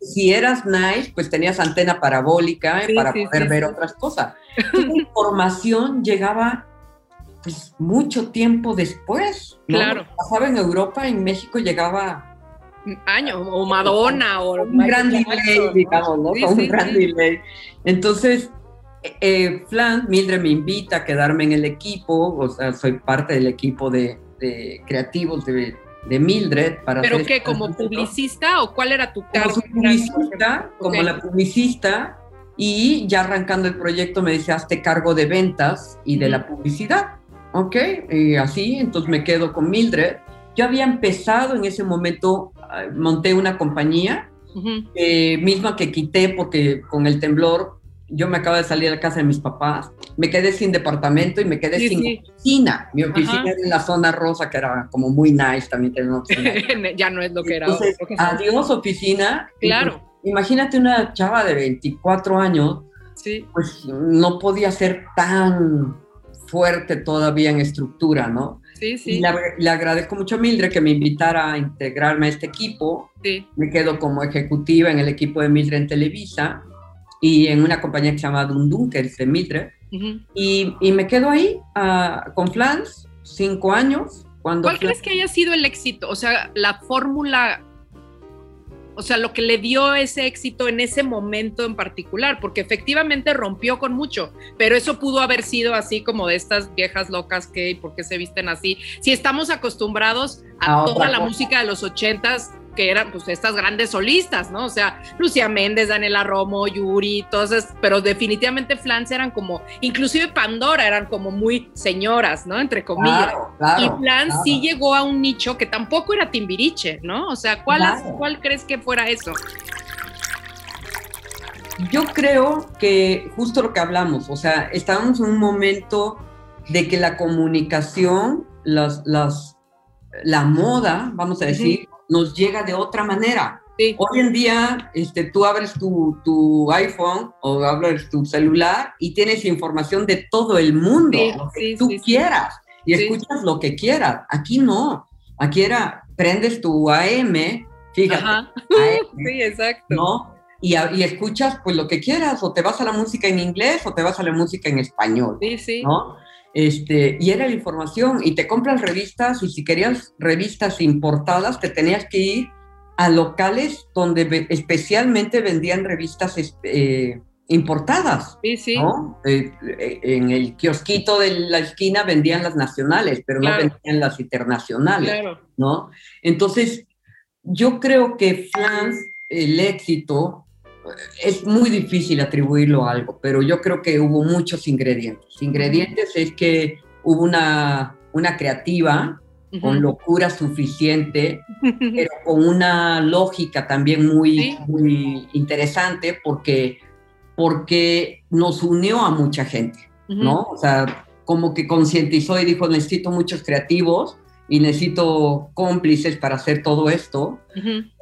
si eras nice, pues tenías antena parabólica eh, para poder ver otras cosas. La información llegaba pues, mucho tiempo después.
Claro.
Pasaba en Europa, en México llegaba
año, o Madonna, o
un gran delay, digamos, ¿no? un gran delay. Entonces, eh, Flan, Mildred me invita a quedarme en el equipo, o sea, soy parte del equipo de, creativos de, Mildred. Para
¿Pero qué, como publicista o cuál era tu
cargo? Como publicista, como la publicista, y ya arrancando el proyecto me dice, hazte cargo de ventas y de la publicidad. Ok, y así, entonces me quedo con Mildred. Yo había empezado en ese momento, ah, monté una compañía, eh, misma que quité porque con el temblor yo me acabo de salir de la casa de mis papás, me quedé sin departamento y me quedé sin oficina. Mi oficina era en la zona rosa, que era como muy nice, también
ya no es lo que era.
Entonces, adiós oficina.
Claro.
Pues, imagínate una chava de 24 años,
sí.
pues no podía ser tan fuerte todavía en estructura, ¿no?
Sí, sí.
le, agradezco mucho a Mildred que me invitara a integrarme a este equipo.
Sí.
Me quedo como ejecutiva en el equipo de Mildred en Televisa y en una compañía que se llama Dundun, que es de Mitre. y, y, me quedo ahí uh, con Flans, cinco años. Cuando
¿Cuál crees que haya sido el éxito? O sea, la fórmula, o sea, lo que le dio ese éxito en ese momento en particular, porque efectivamente rompió con mucho, pero eso pudo haber sido así como de estas viejas locas que, ¿por qué se visten así? Si estamos acostumbrados a, toda la música de los ochentas, que eran pues estas grandes solistas, ¿no? O sea, Lucía Méndez, Daniela Romo, Yuri, todas pero definitivamente Flans eran como, inclusive Pandora eran como muy señoras, ¿no? Entre comillas. y Flans sí llegó a un nicho que tampoco era Timbiriche, ¿no? O sea, ¿cuál, ¿cuál crees que fuera eso?
Yo creo que justo lo que hablamos, o sea, estábamos en un momento de que la comunicación, las, las, la moda, vamos a decir, nos llega de otra manera. Hoy en día, este, tú abres tu, iPhone o abres tu celular y tienes información de todo el mundo, lo que tú quieras, y escuchas lo que quieras. Aquí no. Aquí era, prendes tu AM, fíjate. AM,
sí, exacto.
¿no? Y, y, escuchas pues lo que quieras, o te vas a la música en inglés o te vas a la música en español.
Sí, sí.
¿no? Este, y era la información, y te compras revistas, y si querías revistas importadas, te tenías que ir a locales donde especialmente vendían revistas eh, importadas.
Sí, sí.
Eh, eh, en el kiosquito de la esquina vendían las nacionales, pero no vendían las internacionales. ¿no? Entonces, yo creo que France, el éxito, es muy difícil atribuirlo a algo, pero yo creo que hubo muchos ingredientes. Ingredientes es que hubo una, una creativa con locura suficiente, pero con una lógica también muy, muy interesante porque, porque nos unió a mucha gente, ¿no? O sea, como que concientizó y dijo, necesito muchos creativos y necesito cómplices para hacer todo esto.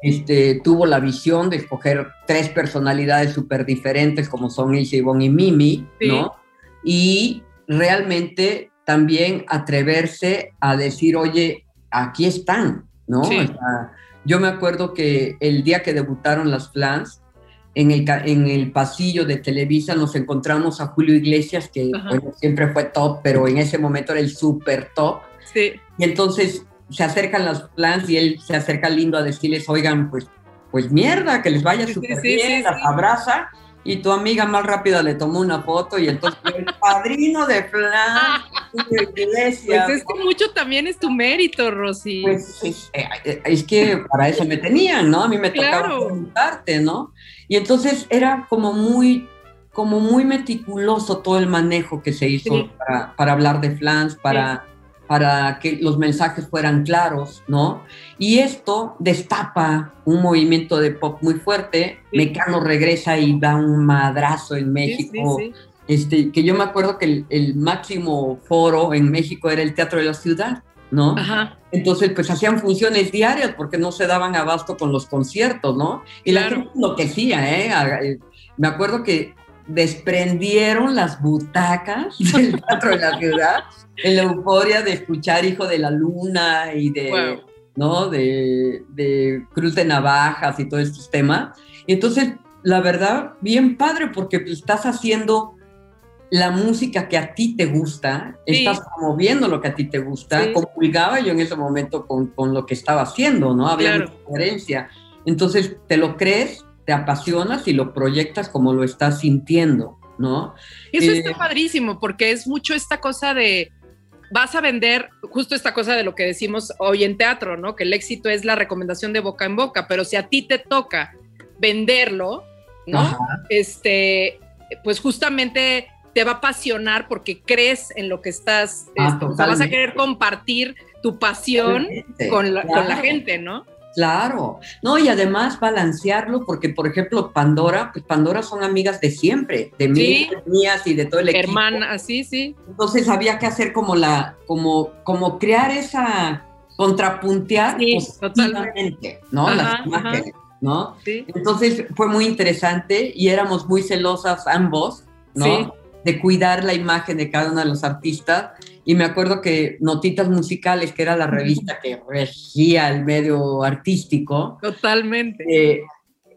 este, tuvo la visión de escoger tres personalidades súper diferentes como son Ilse, Ivonne y Mimi, ¿no? Y realmente también atreverse a decir, oye, aquí están, ¿no? yo me acuerdo que el día que debutaron las Flans, en el, en el pasillo de Televisa nos encontramos a Julio Iglesias, que siempre fue top, pero en ese momento era el súper top.
Sí.
Y entonces se acercan las plans y él se acerca lindo a decirles, oigan, pues, pues mierda, que les vaya súper bien, las abraza. Y tu amiga más rápida le tomó una foto y entonces el padrino de plan, iglesia.
Pues es que mucho también es tu mérito, Rosy.
Pues eh, es, que para eso me tenían, ¿no? A mí me tocaba preguntarte, ¿no? Y entonces era como muy, como muy meticuloso todo el manejo que se hizo para, para, hablar de flans, para para que los mensajes fueran claros, ¿no? Y esto destapa un movimiento de pop muy fuerte. Mecano regresa y da un madrazo en México. este, que yo me acuerdo que el, máximo foro en México era el Teatro de la Ciudad, ¿no? Ajá. Entonces, pues hacían funciones diarias porque no se daban abasto con los conciertos, ¿no? Y la gente enloquecía, ¿eh? ¿eh? Me acuerdo que desprendieron las butacas del Teatro de la Ciudad en la euforia de escuchar Hijo de la Luna y de, ¿no? De, de, Cruz de Navajas y todo estos temas. Y entonces, la verdad, bien padre, porque pues, estás haciendo la música que a ti te gusta, estás promoviendo lo que a ti te gusta, sí. yo en ese momento con, con, lo que estaba haciendo, ¿no? Había una diferencia. Entonces, te lo crees, te apasionas y lo proyectas como lo estás sintiendo, ¿no?
Eso está eh, padrísimo, porque es mucho esta cosa de, vas a vender justo esta cosa de lo que decimos hoy en teatro, ¿no? Que el éxito es la recomendación de boca en boca, pero si a ti te toca venderlo, ¿no? Este, pues justamente te va a apasionar porque crees en lo que estás, ah, este, vas a querer compartir tu pasión con la, con la gente, ¿no?
Claro, no, y además balancearlo, porque por ejemplo, Pandora, pues Pandora son amigas de siempre, de mí, mías y de todo el equipo.
Hermana, sí, sí.
Entonces había que hacer como la, como, como crear esa, contrapuntear totalmente, ¿no? Las imágenes, ¿no? Sí. Entonces fue muy interesante y éramos muy celosas ambos, ¿no? De cuidar la imagen de cada uno de los artistas y me acuerdo que Notitas Musicales, que era la revista que regía el medio artístico.
Totalmente.
Eh,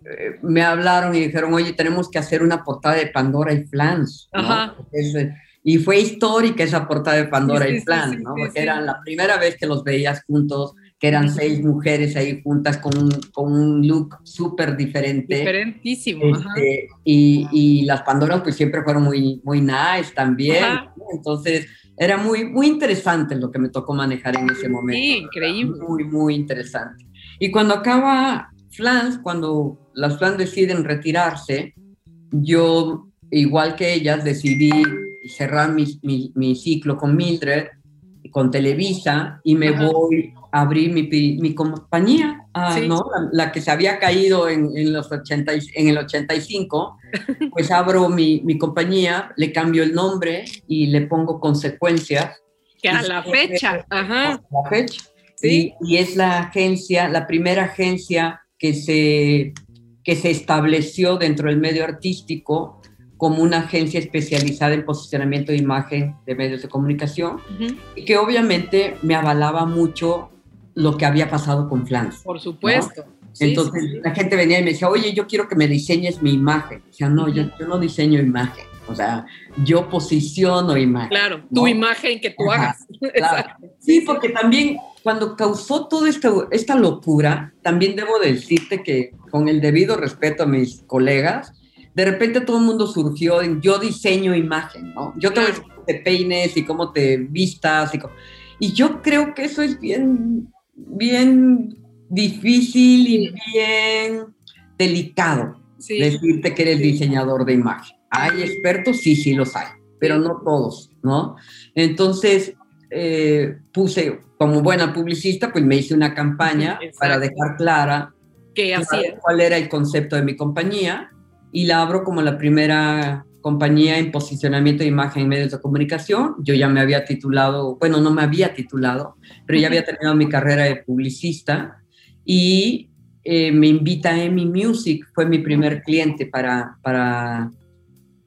eh, me hablaron y dijeron, oye, tenemos que hacer una portada de Pandora y Flans. Ajá. y fue histórica esa portada de Pandora y Flans, ¿no? Porque era la primera vez que los veías juntos, que eran seis mujeres ahí juntas con un, con un look súper diferente.
Diferentísimo.
Este, y, y, las Pandoras pues siempre fueron muy, muy nice también. Entonces era muy, muy interesante lo que me tocó manejar en ese momento.
Sí, increíble.
Muy, muy interesante. Y cuando acaba Flans, cuando las Flans deciden retirarse, yo, igual que ellas, decidí cerrar mi, mi, ciclo con Mildred, con Televisa, y me voy a abrir mi, mi compañía, ah, ¿no? La, que se había caído en, en los 80, en el 85, pues abro mi, mi, compañía, le cambio el nombre y le pongo consecuencias.
Que a la fecha, ajá.
la fecha. ¿Sí? Y, es la agencia, la primera agencia que se, que se estableció dentro del medio artístico como una agencia especializada en posicionamiento de imagen de medios de comunicación y que obviamente me avalaba mucho lo que había pasado con Flans.
Por supuesto.
Entonces la gente venía y me decía, oye, yo quiero que me diseñes mi imagen. Sea, no, yo, no diseño imagen. O sea, yo posiciono imagen.
Claro, tu imagen que tú hagas.
Sí, porque también cuando causó toda esta, esta locura, también debo decirte que con el debido respeto a mis colegas, de repente todo el mundo surgió en yo diseño imagen, ¿no? Yo te decir cómo te peines y cómo te vistas. Y, y yo creo que eso es bien, bien difícil y bien delicado decirte que eres diseñador de imagen. ¿Hay expertos? Sí, sí los hay, pero no todos, ¿no? Entonces, eh, puse, como buena publicista, pues me hice una campaña para dejar clara cuál era el concepto de mi compañía y la abro como la primera compañía en posicionamiento de imagen en medios de comunicación. Yo ya me había titulado, bueno, no me había titulado, pero ya había terminado mi carrera de publicista y eh, me invita a Emi Music, fue mi primer cliente para, para,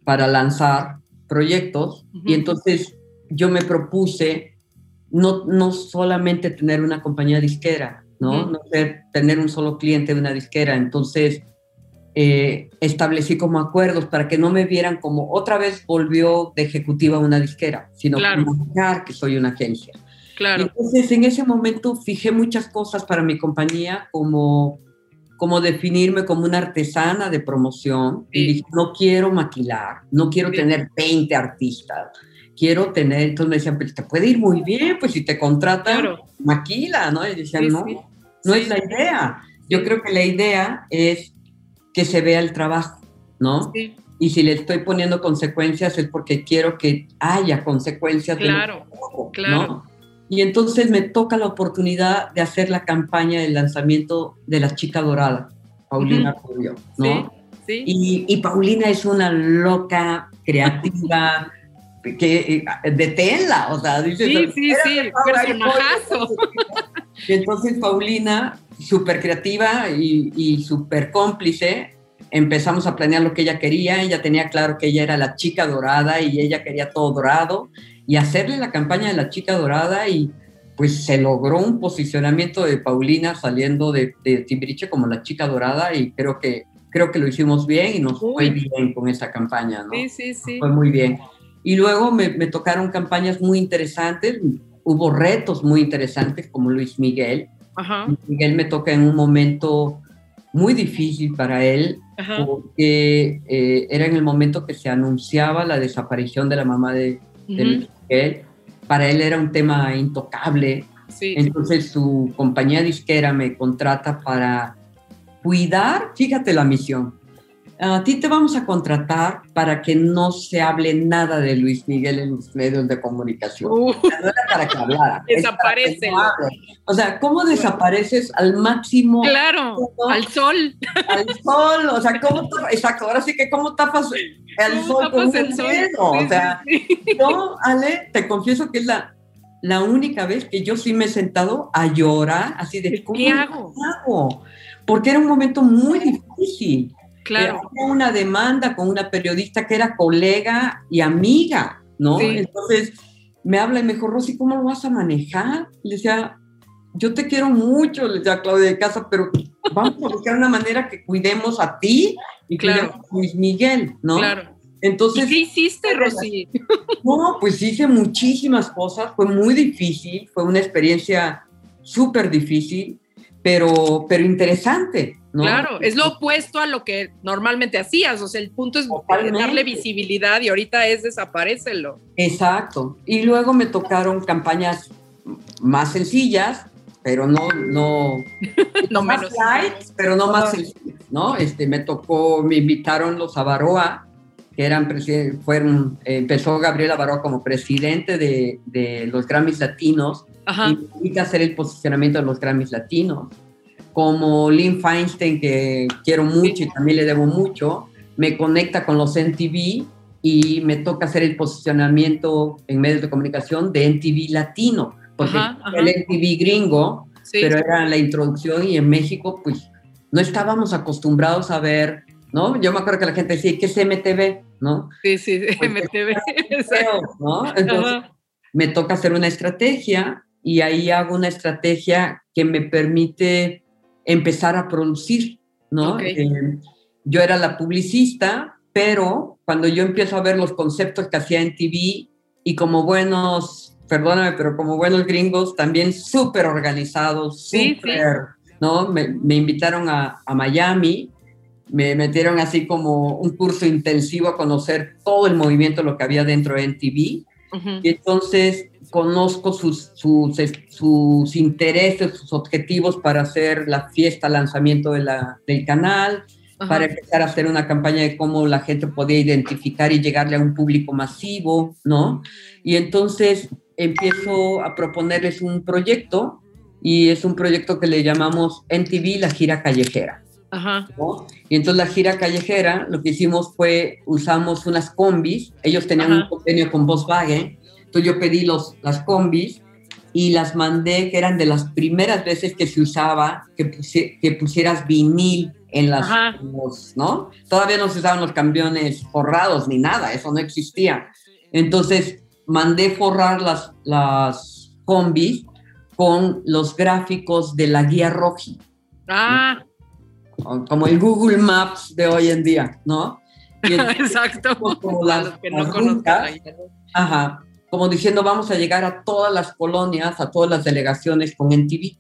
para lanzar proyectos. Y entonces yo me propuse no, no solamente tener una compañía disquera, ¿no? no tener un solo cliente de una disquera, entonces eh, establecí como acuerdos para que no me vieran como otra vez volvió de ejecutiva una disquera, sino claro. que soy una agencia. Entonces, en ese momento fijé muchas cosas para mi compañía, como, como definirme como una artesana de promoción. Y dije, no quiero maquilar, no quiero tener 20 artistas, quiero tener, entonces me decían, pues te puede ir muy bien, pues si te contratan, maquila, ¿no? Y decían, no, no es la idea. Yo creo que la idea es que se vea el trabajo, ¿no? Y si le estoy poniendo consecuencias es porque quiero que haya consecuencias.
Claro, claro.
Y entonces me toca la oportunidad de hacer la campaña del lanzamiento de La Chica Dorada, Paulina Rubio, ¿no? Sí, Y, y, Paulina es una loca, creativa, que eh, deténla, o sea,
dice... Sí, sí, sí, personajazo.
Y entonces Paulina, súper creativa y, y súper cómplice, empezamos a planear lo que ella quería, ella tenía claro que ella era la chica dorada y ella quería todo dorado, y hacerle la campaña de la chica dorada y pues se logró un posicionamiento de Paulina saliendo de, de Timbiriche como la chica dorada y creo que, creo que lo hicimos bien y nos fue bien con esa campaña, ¿no?
Sí, sí, sí.
Fue muy bien. Y luego me, me tocaron campañas muy interesantes, hubo retos muy interesantes como Luis Miguel. Ajá. Miguel me toca en un momento muy difícil para él, porque eh, era en el momento que se anunciaba la desaparición de la mamá de, Luis Miguel. Para él era un tema intocable. Entonces su compañía disquera me contrata para cuidar, fíjate la misión, a ti te vamos a contratar para que no se hable nada de Luis Miguel en los medios de comunicación. Uh. no era para que hablara.
Desaparece.
o sea, ¿cómo desapareces al máximo?
Claro, al sol.
Al sol, o sea, ¿cómo Exacto, ahora sí que ¿cómo tapas el sol con el sol? o sea, no, Ale, te confieso que es la, la única vez que yo sí me he sentado a llorar, así de,
¿cómo ¿qué hago?
hago? Porque era un momento muy difícil Claro. una demanda con una periodista que era colega y amiga, ¿no? Entonces me habla y me dijo, Rosy, ¿cómo lo vas a manejar? Le decía, yo te quiero mucho, le decía Claudia de Casa, pero vamos a buscar una manera que cuidemos a ti y claro. a Luis Miguel, ¿no?
Claro. Entonces, ¿Y qué hiciste, Rosy?
No, pues hice muchísimas cosas, fue muy difícil, fue una experiencia súper difícil, pero, pero interesante,
Claro, es lo opuesto a lo que normalmente hacías, o sea, el punto es darle visibilidad y ahorita es desaparecelo.
Exacto. Y luego me tocaron campañas más sencillas, pero no, no,
no más menos
light, pero no más sencillas, ¿no? Este, me tocó, me invitaron los Avaroa, que eran, fueron, empezó Gabriel Avaroa como presidente de, de los Grammys Latinos, y me a hacer el posicionamiento de los Grammys Latinos como Lynn Feinstein, que quiero mucho y también le debo mucho, me conecta con los NTV y me toca hacer el posicionamiento en medios de comunicación de NTV latino, porque el NTV gringo, pero era la introducción y en México pues no estábamos acostumbrados a ver, ¿no? Yo me acuerdo que la gente decía, ¿qué es MTV? ¿No?
Sí, sí, pues, MTV.
¿no? Entonces me toca hacer una estrategia y ahí hago una estrategia que me permite empezar a producir, ¿no? Eh, yo era la publicista, pero cuando yo empiezo a ver los conceptos que hacía en TV y como buenos, perdóname, pero como buenos gringos, también súper organizados, súper, ¿no? Me, invitaron a, a Miami, me metieron así como un curso intensivo a conocer todo el movimiento, lo que había dentro de NTV. Y entonces conozco sus, sus, sus, intereses, sus objetivos para hacer la fiesta, lanzamiento de la, del canal, para empezar a hacer una campaña de cómo la gente podía identificar y llegarle a un público masivo, ¿no? Y entonces empiezo a proponerles un proyecto y es un proyecto que le llamamos NTV, la gira callejera. Ajá. Y entonces la gira callejera, lo que hicimos fue, usamos unas combis, ellos tenían un convenio con Volkswagen, yo pedí los, las combis y las mandé, que eran de las primeras veces que se usaba que, que pusieras vinil en las, ¿no? Todavía no se usaban los camiones forrados ni nada, eso no existía. Entonces mandé forrar las, las combis con los gráficos de la guía Roji.
Ah.
Como el Google Maps de hoy en día, ¿no?
Exacto.
Como las, que no conozcan. Ajá como diciendo vamos a llegar a todas las colonias, a todas las delegaciones con NTV.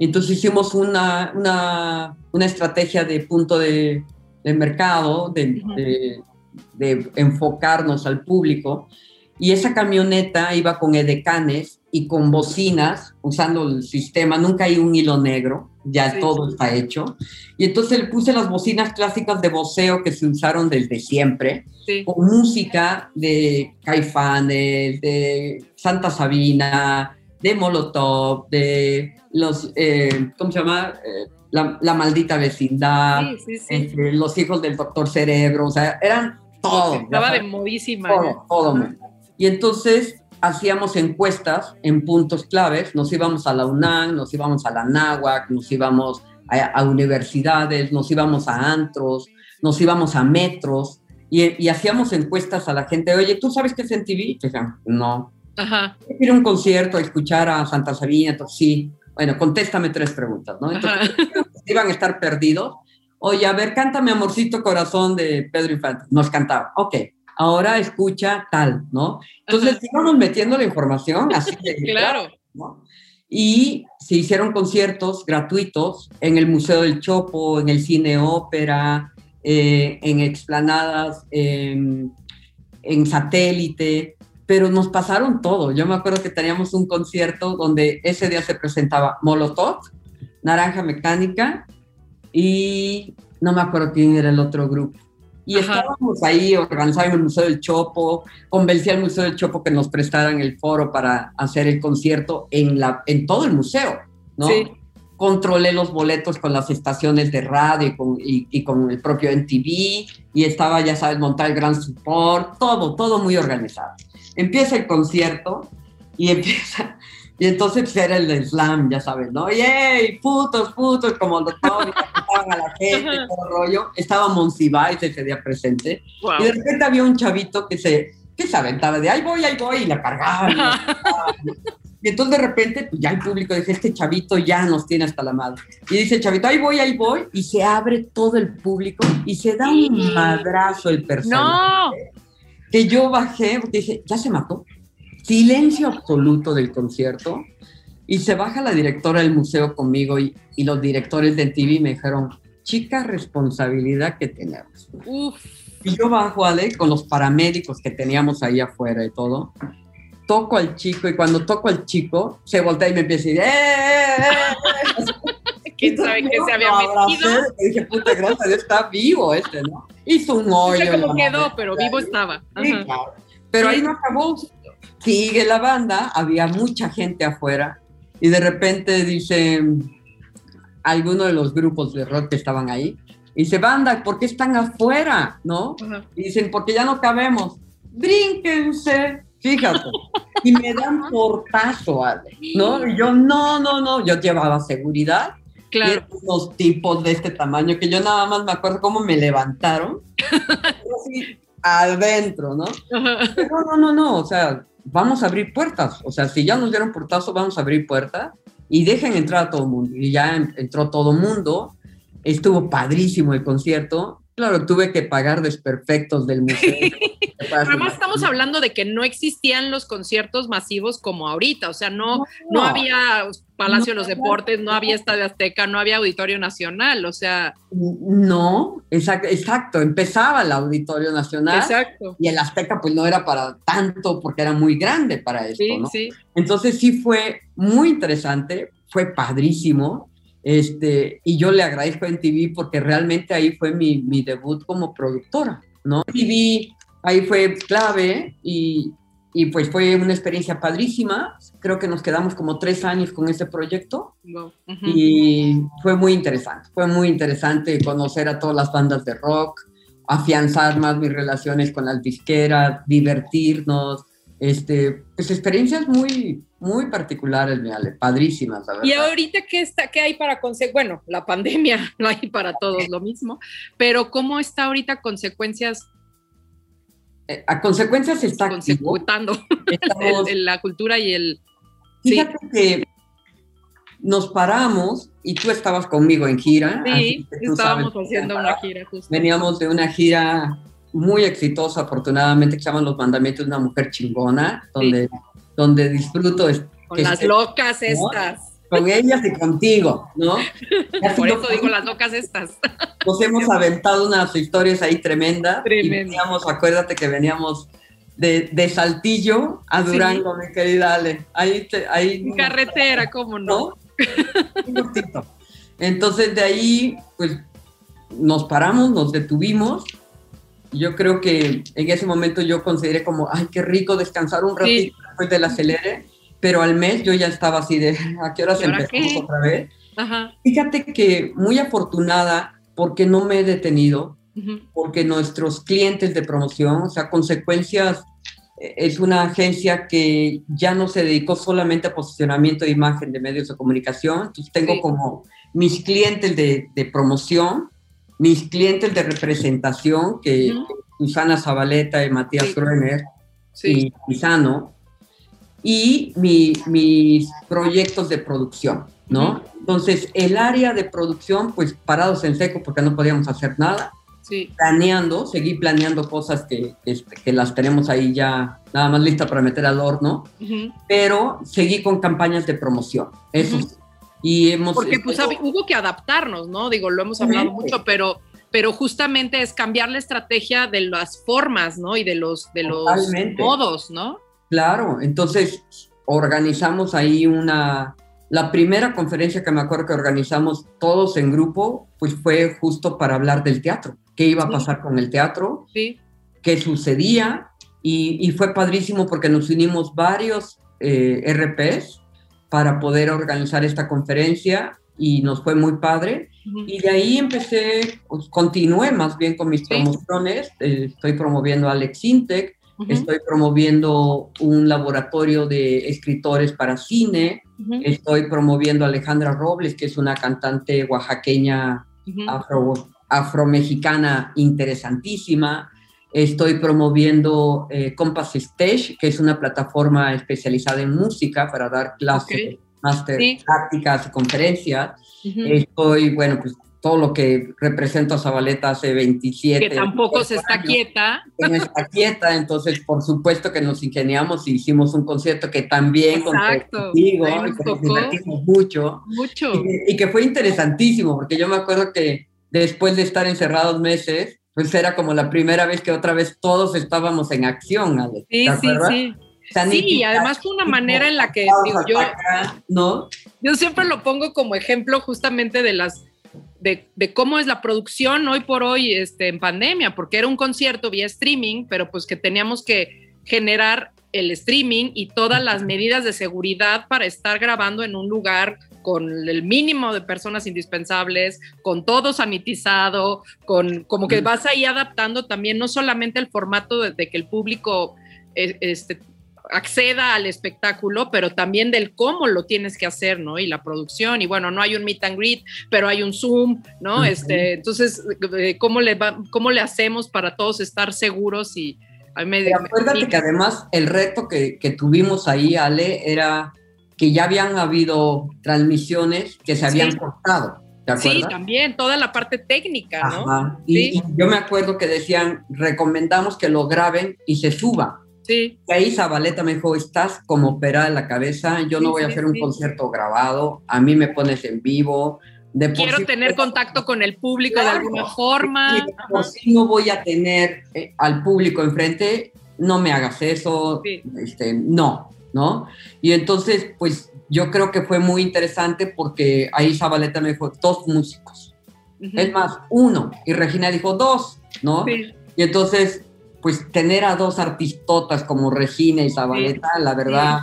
Entonces hicimos una, una, una estrategia de punto de, de mercado, de, de, de, enfocarnos al público. Y esa camioneta iba con edecanes y con bocinas, usando el sistema, nunca hay un hilo negro, ya todo está hecho. Y entonces le puse las bocinas clásicas de voceo que se usaron desde siempre, con música de Caifanes, de Santa Sabina, de Molotov, de los, eh, ¿cómo se llama? Eh, la, maldita vecindad, este, los hijos del doctor Cerebro, o sea, eran todo.
Estaba de modísima.
Todo, todo. Y entonces hacíamos encuestas en puntos claves, nos íbamos a la UNAM, nos íbamos a la NAWAC, nos íbamos a, universidades, nos íbamos a antros, nos íbamos a metros y, hacíamos encuestas a la gente, oye, ¿tú sabes qué es en TV? no. Ajá. Ir a un concierto, a escuchar a Santa Sabina, entonces sí. Bueno, contéstame tres preguntas, ¿no? Entonces, iban a estar perdidos. Oye, a ver, cántame Amorcito Corazón de Pedro Infante. Nos cantaba. Ok, ahora escucha tal, ¿no? Entonces íbamos metiendo la información así de...
claro.
Y se hicieron conciertos gratuitos en el Museo del Chopo, en el Cine Ópera, eh, en explanadas, en satélite, pero nos pasaron todo. Yo me acuerdo que teníamos un concierto donde ese día se presentaba Molotov, Naranja Mecánica y no me acuerdo quién era el otro grupo. Y estábamos ahí organizando el Museo del Chopo, convencí al Museo del Chopo que nos prestaran el foro para hacer el concierto en, la, en todo el museo, ¿no? Sí. Controlé los boletos con las estaciones de radio y con, y, con el propio NTV, y estaba, ya sabes, montar el gran support, todo, todo muy organizado. Empieza el concierto y empieza, y entonces era el slam, ya sabes, ¿no? ¡Yay! Putos, putos, como los estaban a la gente, todo rollo. Estaba Monsiváis ese día presente. Y de repente había un chavito que se, que se aventaba de ahí voy, ahí voy, y la cargaba. Y, entonces de repente, pues ya el público dice, este chavito ya nos tiene hasta la madre. Y dice el chavito, ahí voy, ahí voy, y se abre todo el público y se da un madrazo el personaje. ¡No! Que yo bajé, porque dije, ya se mató silencio absoluto del concierto y se baja la directora del museo conmigo y, los directores del TV me dijeron, chica responsabilidad que tenemos. Y yo bajo, Ale, con los paramédicos que teníamos ahí afuera y todo, toco al chico y cuando toco al chico, se voltea y me empieza a decir, ¡eh! eh,
eh, eh". ¿Quién sabe qué se había metido?
Y dije, puta, gracias, está vivo este, ¿no? Hizo un hoyo.
No sé cómo quedó, pero vivo estaba.
Pero ahí no acabó sigue la banda, había mucha gente afuera y de repente dice alguno de los grupos de rock que estaban ahí, dice, banda, ¿por qué están afuera? ¿No? Y dicen, porque ya no cabemos. Brínquense, fíjate. y me dan portazo, ¿no? Y yo, no, no, no, yo llevaba seguridad.
Claro.
Y unos tipos de este tamaño que yo nada más me acuerdo cómo me levantaron. así, adentro, ¿no? No, no, no, no, o sea, vamos a abrir puertas. O sea, si ya nos dieron portazo, vamos a abrir puertas y dejen entrar a todo el mundo. Y ya entró todo el mundo. Estuvo padrísimo el concierto. Claro, tuve que pagar desperfectos del museo.
Además, estamos hablando de que no existían los conciertos masivos como ahorita, o sea, no, no, había Palacio de los Deportes, no había Estadio Azteca, no había Auditorio Nacional, o sea.
No, exacto, exacto, empezaba el Auditorio Nacional.
Exacto.
Y el Azteca, pues no era para tanto, porque era muy grande para esto, sí, Sí. Entonces sí fue muy interesante, fue padrísimo. Este, y yo le agradezco a TV porque realmente ahí fue mi, mi debut como productora, ¿no? TV ahí fue clave y, y, pues fue una experiencia padrísima. Creo que nos quedamos como tres años con ese proyecto y fue muy interesante. Fue muy interesante conocer a todas las bandas de rock, afianzar más mis relaciones con las disqueras, divertirnos. Este, pues experiencias muy, muy particulares, me ale, padrísimas.
y ahorita, ¿qué, está, qué hay para consecuencias? Bueno, la pandemia no hay para todos lo mismo, pero ¿cómo está ahorita consecuencias
eh, a consecuencias está
consecutando la cultura y el...
Fíjate que nos paramos y tú estabas conmigo en gira.
Sí, estábamos haciendo una gira justo.
Veníamos de una gira muy exitosa, afortunadamente, que se llama Los Mandamientos de una Mujer Chingona, donde, donde disfruto...
Con las locas estas
con ellas y contigo, ¿no?
Por eso digo las locas estas.
Nos hemos aventado unas historias ahí tremendas. Tremenda. Y veníamos, acuérdate que veníamos de, de Saltillo a Durango, mi querida Ale. Ahí, ahí
Carretera, ¿cómo no?
¿no? Entonces de ahí, pues nos paramos, nos detuvimos. Yo creo que en ese momento yo consideré como, ay, qué rico descansar un ratito después del acelere pero al mes yo ya estaba así de, ¿a qué hora se empezamos otra vez? Fíjate que muy afortunada porque no me he detenido, porque nuestros clientes de promoción, o sea, consecuencias, eh, es una agencia que ya no se dedicó solamente a posicionamiento de imagen de medios de comunicación, entonces tengo como mis clientes de, de, promoción, mis clientes de representación, que Susana Zabaleta y Matías sí. y Pisano, y mis proyectos de producción, ¿no? Entonces, el área de producción, pues parados en seco porque no podíamos hacer nada. Sí. Planeando, seguí planeando cosas que, este, que las tenemos ahí ya nada más listas para meter al horno, pero seguí con campañas de promoción, eso
Y hemos... Porque pues, hubo que adaptarnos, ¿no? Digo, lo hemos hablado mucho, pero pero justamente es cambiar la estrategia de las formas, ¿no? Y de los, de los modos, ¿no?
Claro, entonces organizamos ahí una, la primera conferencia que me acuerdo que organizamos todos en grupo, pues fue justo para hablar del teatro, qué iba a pasar con el teatro, sí. qué sucedía, y, fue padrísimo porque nos unimos varios eh, RPs para poder organizar esta conferencia y nos fue muy padre. Y de ahí empecé, pues, continué más bien con mis promociones, eh, estoy promoviendo Alex Intec, Estoy promoviendo un laboratorio de escritores para cine. Estoy promoviendo a Alejandra Robles, que es una cantante oaxaqueña afro, afromexicana interesantísima. Estoy promoviendo eh, Compass Stage, que es una plataforma especializada en música para dar clases, máster, prácticas conferencias. Estoy, bueno, pues todo lo que representa Zabaleta hace 27.
Que tampoco se está quieta.
Que no está quieta, entonces por supuesto que nos ingeniamos y hicimos un concierto que también
Exacto.
contigo y que mucho.
Mucho.
Y, que fue interesantísimo, porque yo me acuerdo que después de estar encerrados meses, pues era como la primera vez que otra vez todos estábamos en acción, Ale.
Sí, sí, sí. Sí, y además fue una manera en la que yo,
¿no?
yo siempre lo pongo como ejemplo justamente de las de, cómo es la producción hoy por hoy este, en pandemia, porque era un concierto vía streaming, pero pues que teníamos que generar el streaming y todas las medidas de seguridad para estar grabando en un lugar con el mínimo de personas indispensables, con todo sanitizado, con como que vas ahí adaptando también no solamente el formato de, de que el público eh, este, acceda al espectáculo, pero también del cómo lo tienes que hacer, ¿no? Y la producción, y bueno, no hay un meet and greet, pero hay un Zoom, ¿no? este, entonces, eh, ¿cómo le, va, ¿cómo le hacemos para todos estar seguros y...
Me, acuérdate que además el reto que, que, tuvimos ahí, Ale, era que ya habían habido transmisiones que se habían cortado.
Sí, también, toda la parte técnica, ¿no?
Y, y, yo me acuerdo que decían, recomendamos que lo graben y se suba.
Sí.
Y ahí Zabaleta me dijo, estás como operada en la cabeza, yo no voy a hacer un concierto grabado, a mí me pones en vivo.
De Quiero tener contacto con el público de alguna forma.
si no voy a tener eh, al público enfrente, no me hagas eso, este, no, ¿no? Y entonces, pues yo creo que fue muy interesante porque ahí Zabaleta me dijo, dos músicos. Es más, uno. Y Regina dijo, dos, ¿no? Y entonces pues tener a dos artistotas como Regina y Zabaleta, la verdad,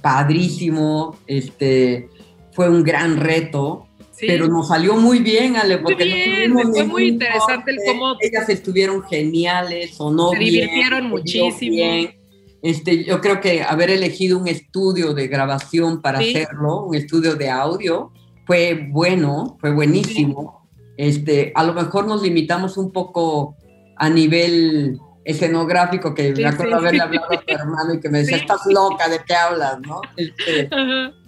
padrísimo, este, fue un gran reto, pero nos salió muy bien, Ale,
porque fue muy interesante el cómo...
Ellas estuvieron geniales, sonó
Se divirtieron muchísimo.
Este, yo creo que haber elegido un estudio de grabación para hacerlo, un estudio de audio, fue bueno, fue buenísimo. Este, a lo mejor nos limitamos un poco a nivel escenográfico que me acuerdo haberle hablado a tu hermano y que me decía, estás loca, ¿de qué hablas? ¿no? Este,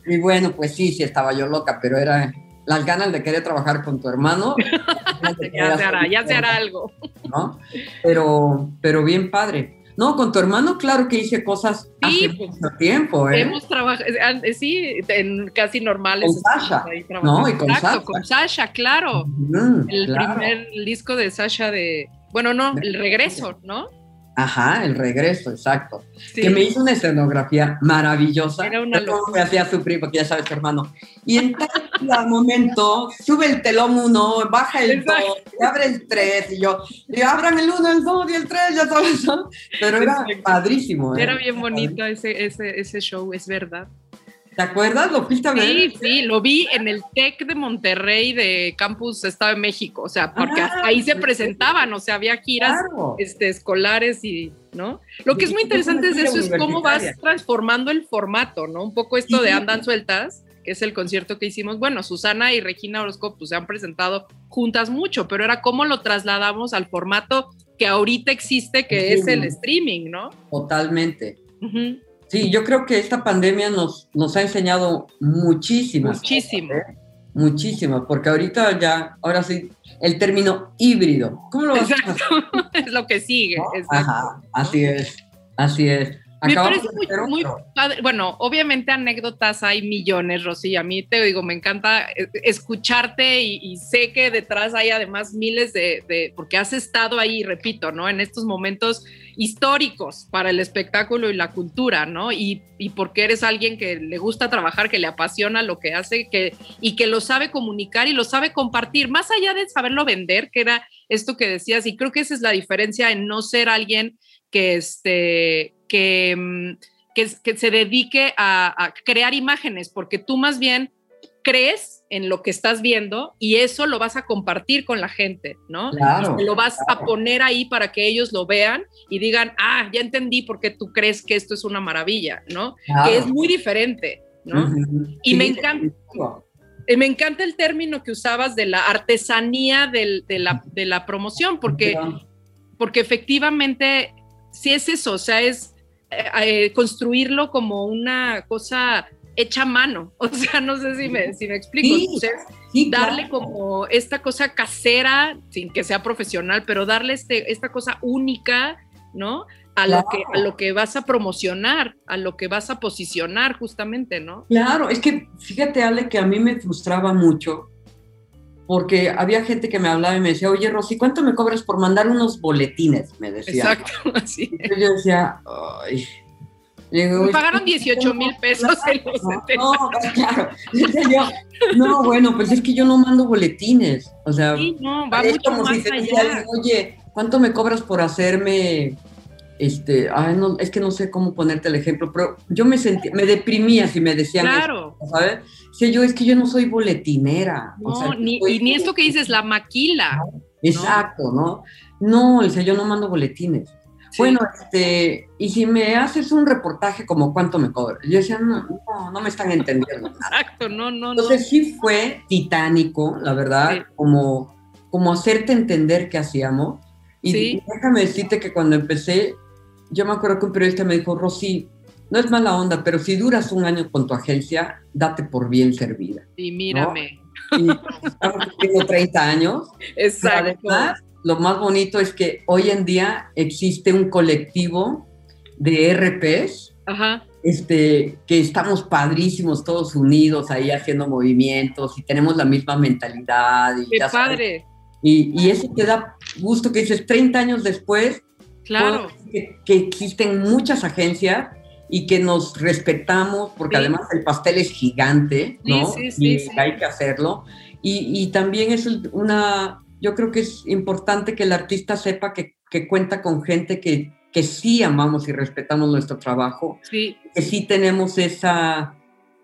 y bueno, pues sí, sí estaba yo loca, pero era las ganas de querer trabajar con tu hermano.
ya se hará, ya se hará algo.
¿no? Pero, pero bien padre. No, con tu hermano, claro que hice cosas hace mucho tiempo. ¿eh?
Hemos trabajado, eh, sí, en casi normales.
Con Sasha. No, y con Exacto,
con Sasha, claro. el primer disco de Sasha de, bueno, no, el regreso, ¿no?
Ajá, el regreso, exacto. Que me hizo una escenografía maravillosa.
Era una
Me hacía sufrir porque ya sabes, hermano. Y en tal momento sube el telón uno, baja el dos, y abre el tres, y yo, y abran el uno, el dos y el tres, ya sabes. Pero era padrísimo.
¿eh? Era bien bonito ese, ese, ese show, es verdad.
¿Te acuerdas? ¿Lo fuiste a ver?
Sí, sí, lo vi en el TEC de Monterrey de Campus Estado de México, o sea, porque ah, ahí se presentaban, o sea, había giras este, escolares y, ¿no? Lo que es muy interesante de eso es cómo vas transformando el formato, ¿no? Un poco esto de andan sueltas, que es el concierto que hicimos. Bueno, Susana y Regina Orozco pues, se han presentado juntas mucho, pero era cómo lo trasladamos al formato que ahorita existe, que es el streaming, ¿no?
Totalmente. Sí, yo creo que esta pandemia nos, nos ha enseñado muchísimo.
Muchísimo. ¿eh?
Muchísimo, porque ahorita ya, ahora sí, el término híbrido.
¿Cómo lo vas Exacto, es lo que sigue.
Ajá, así es, así es.
Me parece muy, padre. Bueno, obviamente anécdotas hay millones, Rosy. A mí te digo, me encanta eh, escucharte y, sé que detrás hay además miles de, porque has estado ahí, repito, ¿no? En estos momentos históricos para el espectáculo y la cultura, ¿no? Y, y porque eres alguien que le gusta trabajar, que le apasiona lo que hace que, y que lo sabe comunicar y lo sabe compartir, más allá de saberlo vender, que era esto que decías. Y creo que esa es la diferencia en no ser alguien que, este, Mm, que, que, se dedique a, crear imágenes, porque tú más bien crees en lo que estás viendo y eso lo vas a compartir con la gente, ¿no? lo vas a poner ahí para que ellos lo vean y digan, ah, ya entendí por qué tú crees que esto es una maravilla, ¿no? Que es muy diferente, ¿no? Y me encanta. Me encanta el término que usabas de la artesanía de, la, de la promoción, porque, porque efectivamente, si es eso, o sea, es eh, construirlo como una cosa hecha a mano. O sea, no sé si me, si me explico. darle como esta cosa casera, sin que sea profesional, pero darle este, esta cosa única, ¿no? A, lo que, a lo que vas a promocionar, a lo que vas a posicionar justamente, ¿no?
Claro, es que fíjate, Ale, que a mí me frustraba mucho porque había gente que me hablaba y me decía, oye, Rosy, ¿cuánto me cobras por mandar unos boletines? Me decía.
Exacto, así.
Entonces yo decía, ay.
me pagaron 18 mil pesos en los
No, claro. no, bueno, pues es que yo no mando boletines. O sea,
sí, no, va mucho como más si te allá.
oye, ¿cuánto me cobras por hacerme este, ay, no, es que no sé cómo ponerte el ejemplo, pero yo me sentía, me deprimía si me decían
claro.
¿sabes? Si yo, es que yo no soy boletinera.
No, ni, y ni esto que dices, la maquila.
Exacto, ¿no? No, o sea, yo no mando boletines. Bueno, este, y si me haces un reportaje como cuánto me cobras, yo decía, no, no, me están entendiendo.
Exacto, no, no,
Entonces sí fue titánico, la verdad, como, como hacerte entender qué hacíamos. Y déjame decirte que cuando empecé, yo me acuerdo que un periodista me dijo, Rosy, no es mala onda, pero si duras un año con tu agencia, date por bien servida.
Y mírame.
Y tengo 30 años.
Exacto.
Además, lo más bonito es que hoy en día existe un colectivo de RPs, Este, que estamos padrísimos todos unidos ahí haciendo movimientos y tenemos la misma mentalidad. Y
¡Qué padre!
y, y, eso te da gusto que dices 30 años después
Claro.
Que, existen muchas agencias y que nos respetamos, porque además el pastel es gigante, ¿no? Sí, sí, y hay que hacerlo. Y, también es una, yo creo que es importante que el artista sepa que, cuenta con gente que, que sí amamos y respetamos nuestro trabajo,
sí.
que sí tenemos esa,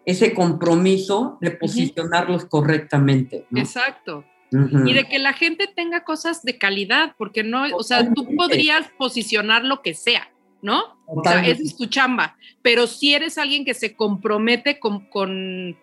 ese compromiso de posicionarlos correctamente.
Exacto y de que la gente tenga cosas de calidad, porque no, o sea, tú podrías posicionar lo que sea, ¿no? O sea, es tu chamba, pero si eres alguien que se compromete con, con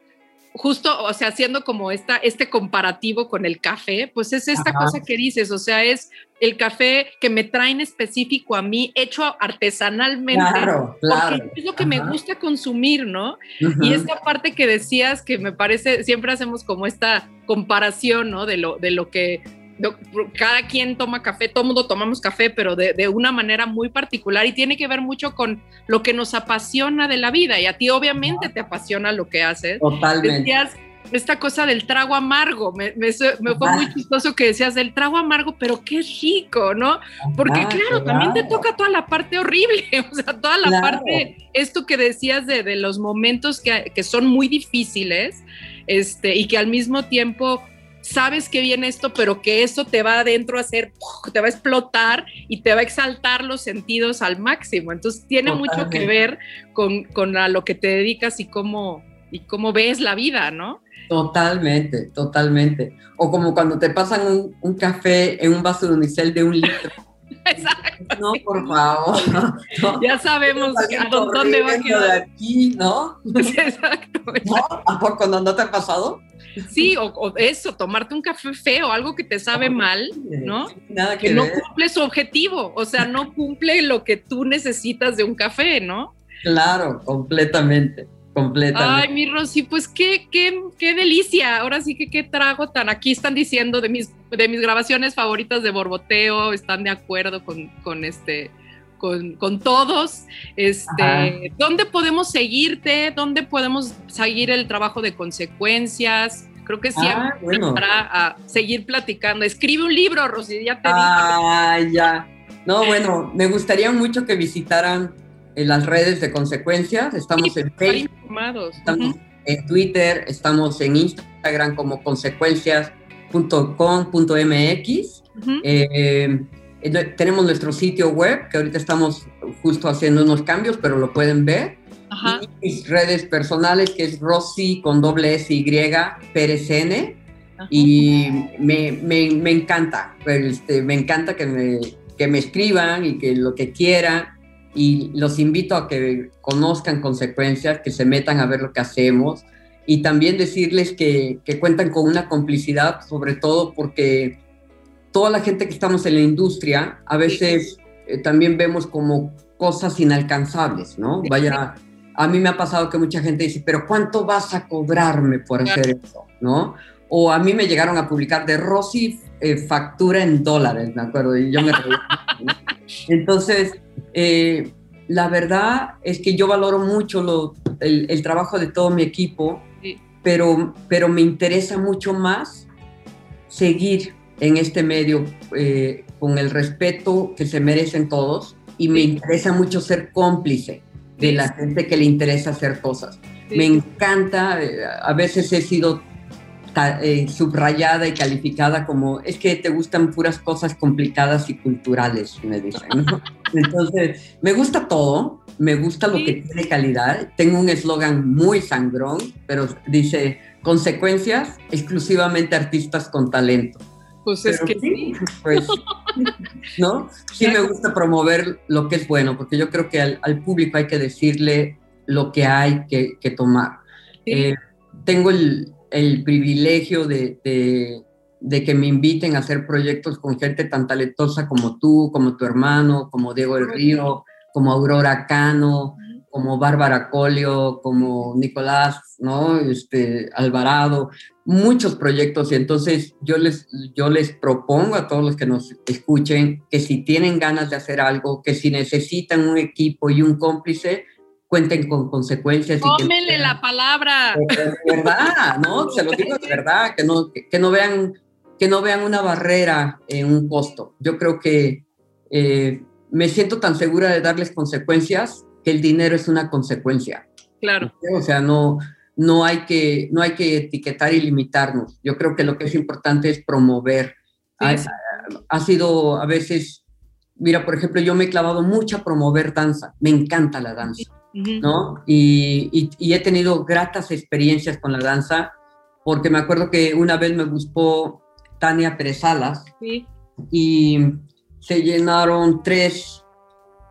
justo, o sea, haciendo como esta, este comparativo con el café, pues es esta cosa que dices, o sea, es el café que me traen específico a mí, hecho artesanalmente,
claro, claro.
porque es lo que me gusta consumir, ¿no? Y esta parte que decías que me parece, siempre hacemos como esta comparación, ¿no? De lo, de lo que cada quien toma café, todo mundo tomamos café, pero de, de, una manera muy particular y tiene que ver mucho con lo que nos apasiona de la vida. Y a ti obviamente te apasiona lo que haces.
Totalmente
esta cosa del trago amargo. Me, me, fue muy chistoso que decías del trago amargo, pero qué rico, ¿no? Porque claro, también te toca toda la parte horrible, o sea, toda la parte, esto que decías de, de los momentos que, que, son muy difíciles, este, y que al mismo tiempo sabes que viene esto, pero que eso te va adentro a hacer, te va a explotar y te va a exaltar los sentidos al máximo. Entonces tiene mucho que ver con, con a lo que te dedicas y cómo, y cómo ves la vida, ¿no?
Totalmente, totalmente. O como cuando te pasan un, un café en un vaso de unicel de un litro.
Exacto.
No, por favor.
Ya sabemos a dónde va a quedar.
de aquí, ¿no?
Exacto.
¿A poco no, no te ha pasado?
Sí, o, eso, tomarte un café feo, algo que te sabe mal, ¿no?
Nada que,
que no cumple su objetivo, o sea, no cumple lo que tú necesitas de un café, ¿no?
Claro, completamente. Completamente.
Ay, mi Rosy, pues qué, qué, qué delicia. Ahora sí que qué trago tan. Aquí están diciendo de mis, de mis grabaciones favoritas de Borboteo, están de acuerdo con, con este. Con, con, todos. Este, ¿Dónde podemos seguirte? ¿Dónde podemos seguir el trabajo de consecuencias? Creo que siempre ah, bueno. para seguir platicando. Escribe un libro, Rosy, ya te
Ah, ya. No, bueno, me gustaría mucho que visitaran en las redes de consecuencias. Estamos en Facebook, estamos en Twitter, estamos en Instagram como consecuencias.com.mx. Eh, tenemos nuestro sitio web, que ahorita estamos justo haciendo unos cambios, pero lo pueden ver. Y mis redes personales, que es Rosy con doble S Y Pérez N. Y me, me, me, encanta, este, me encanta que me, que me escriban y que lo que quieran. Y los invito a que conozcan consecuencias, que se metan a ver lo que hacemos. Y también decirles que, que cuentan con una complicidad, sobre todo porque toda la gente que estamos en la industria a veces eh, también vemos como cosas inalcanzables, ¿no? Vaya, a mí me ha pasado que mucha gente dice, pero ¿cuánto vas a cobrarme por hacer eso? ¿No? O a mí me llegaron a publicar de Rosy eh, factura en dólares, me acuerdo, y yo me reí. Entonces, eh, la verdad es que yo valoro mucho el, trabajo de todo mi equipo, pero, pero me interesa mucho más seguir en este medio eh, con el respeto que se merecen todos y me interesa mucho ser cómplice de la gente que le interesa hacer cosas. Me encanta, eh, a veces he sido eh, subrayada y calificada como es que te gustan puras cosas complicadas y culturales, me dicen. Entonces, me gusta todo, me gusta lo que tiene calidad. Tengo un eslogan muy sangrón, pero dice consecuencias exclusivamente artistas con talento.
Pues es que sí.
Pues, ¿no? Sí me gusta promover lo que es bueno, porque yo creo que al, público hay que decirle lo que hay que, tomar. Eh, tengo el, el privilegio de, de, que me inviten a hacer proyectos con gente tan talentosa como tú, como tu hermano, como Diego El Río, como Aurora Cano, como Bárbara Colio, como Nicolás, ¿no? Este, Alvarado, muchos proyectos. Y entonces yo les, yo les propongo a todos los que nos escuchen que si tienen ganas de hacer algo, que si necesitan un equipo y un cómplice, cuenten con consecuencias.
Tómenle la palabra.
De verdad, ¿no? Se lo digo de verdad, que no, que, no vean que no vean una barrera en un costo. Yo creo que eh, me siento tan segura de darles consecuencias que el dinero es una consecuencia.
Claro.
O sea, no, no, hay que, no hay que etiquetar y limitarnos. Yo creo que lo que es importante es promover. Ha, ha, sido a veces, mira, por ejemplo, yo me he clavado mucho a promover danza. Me encanta la danza. ¿no? Y, he tenido gratas experiencias con la danza, porque me acuerdo que una vez me buscó Tania Pérez y se llenaron tres,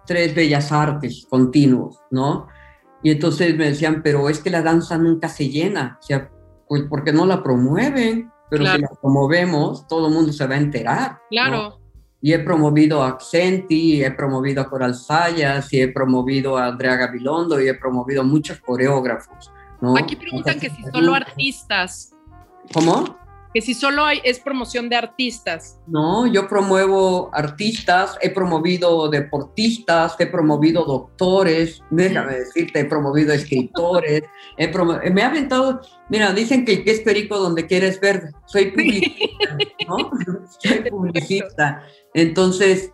tres bellas artes continuos, ¿no? Y entonces me decían, pero es que la danza nunca se llena, o sea, pues porque no la promueven, pero si la promovemos, todo el mundo se va a enterar.
Claro
y he promovido a Accenti, he promovido a Coral Sayas, y he promovido a Andrea Gabilondo, y he promovido a muchos coreógrafos. ¿no?
Aquí preguntan que si solo artistas.
¿Cómo?
Que si solo hay, es promoción de artistas.
No, yo promuevo artistas, he promovido deportistas, he promovido doctores, déjame decirte, he promovido escritores, he me ha aventado, mira, dicen que es perico donde quieres ver, soy publicista, ¿no? soy publicista. Entonces,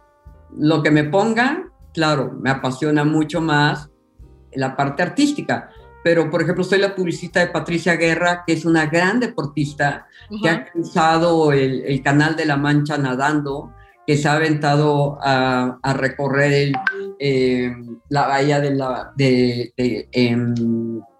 lo que me pongan, claro, me apasiona mucho más la parte artística. Pero, por ejemplo, soy la publicista de Patricia Guerra, que es una gran deportista, que ha cruzado el, Canal de la Mancha nadando, que se ha aventado a, recorrer eh, la bahía de la, de,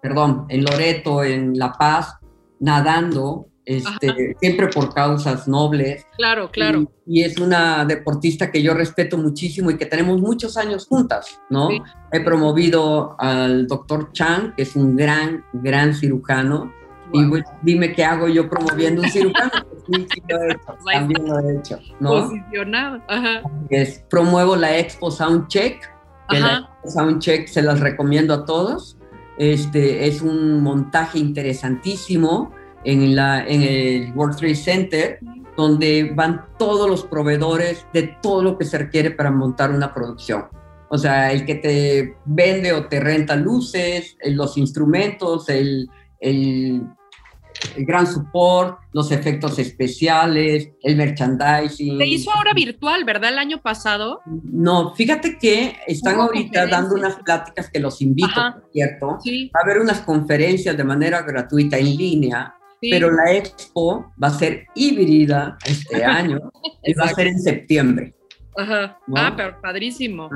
perdón, en Loreto, en La Paz, nadando, este, siempre por causas nobles.
Claro, claro.
Y, es una deportista que yo respeto muchísimo y que tenemos muchos años juntas, ¿no? He promovido al doctor Chang, que es un gran, gran cirujano. Y dime qué hago yo promoviendo un cirujano. sí, sí lo he hecho, también lo he hecho. ¿no?
Posicionado. Ajá.
Es, promuevo la Expo Soundcheck, que la Expo Soundcheck se las recomiendo a todos. Este, es un montaje interesantísimo en, la, en el World Trade Center, donde van todos los proveedores de todo lo que se requiere para montar una producción. O sea, el que te vende o te renta luces, eh, los instrumentos, el, el, el gran support, los efectos especiales, el merchandising.
Se hizo ahora virtual, ¿verdad? El año pasado.
No, fíjate que están ahorita dando unas pláticas que los invito, ¿cierto? Sí. Va a haber unas conferencias de manera gratuita en línea pero la expo va a ser híbrida este año y va a ser en septiembre.
Ajá. Ah, pero padrísimo.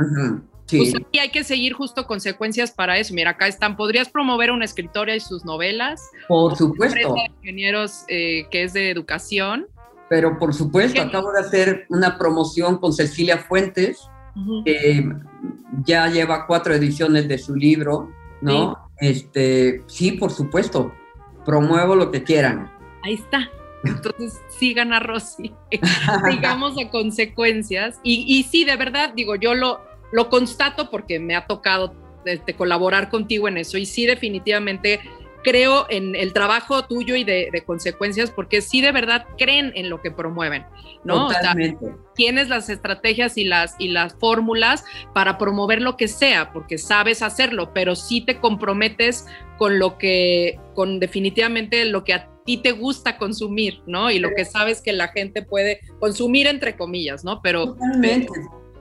Sí. Pues aquí hay que seguir justo consecuencias para eso. Mira, acá están. ¿Podrías promover una escritora y sus novelas?
Por supuesto.
De ingenieros eh, que es de educación.
Pero por supuesto, acabo de hacer una promoción con Cecilia Fuentes, que ya lleva cuatro ediciones de su libro, ¿no? Este, sí, por supuesto promuevo lo que quieran.
Ahí está. Entonces sigan a Rosy, digamos a consecuencias. Y, y, sí, de verdad, digo, yo lo, lo constato porque me ha tocado este, colaborar contigo en eso. Y sí, definitivamente creo en el trabajo tuyo y de, consecuencias porque sí de verdad creen en lo que promueven, ¿no?
Totalmente.
tienes las estrategias y las, y las fórmulas para promover lo que sea, porque sabes hacerlo, pero sí te comprometes con lo que, con definitivamente lo que a ti te gusta consumir, ¿no? Y lo que sabes que la gente puede consumir entre comillas, ¿no? Pero,
Totalmente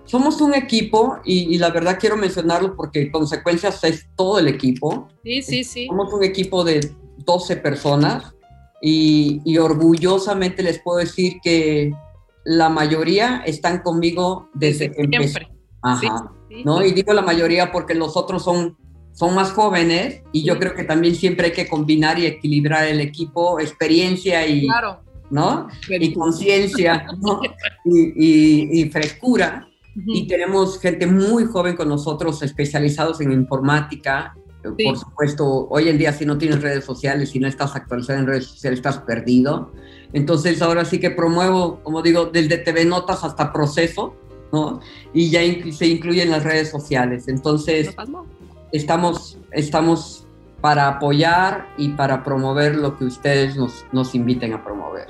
somos un equipo y, la verdad quiero mencionarlo porque consecuencias es todo el equipo.
Sí, sí, sí.
Somos un equipo de 12 personas y, orgullosamente les puedo decir que la mayoría están conmigo desde, que empecé. Ajá. ¿no? Y digo la mayoría porque los otros son, son más jóvenes y yo creo que también siempre hay que combinar y equilibrar el equipo, experiencia y, ¿no? y conciencia y, y frescura y tenemos gente muy joven con nosotros, especializados en informática. Por supuesto, hoy en día si no tienes redes sociales, si no estás actualizado en redes sociales, estás perdido. Entonces ahora sí que promuevo, como digo, desde TV Notas hasta Proceso, ¿no? Y ya se incluyen las redes sociales. Entonces, estamos, estamos para apoyar y para promover lo que ustedes nos, nos inviten a promover.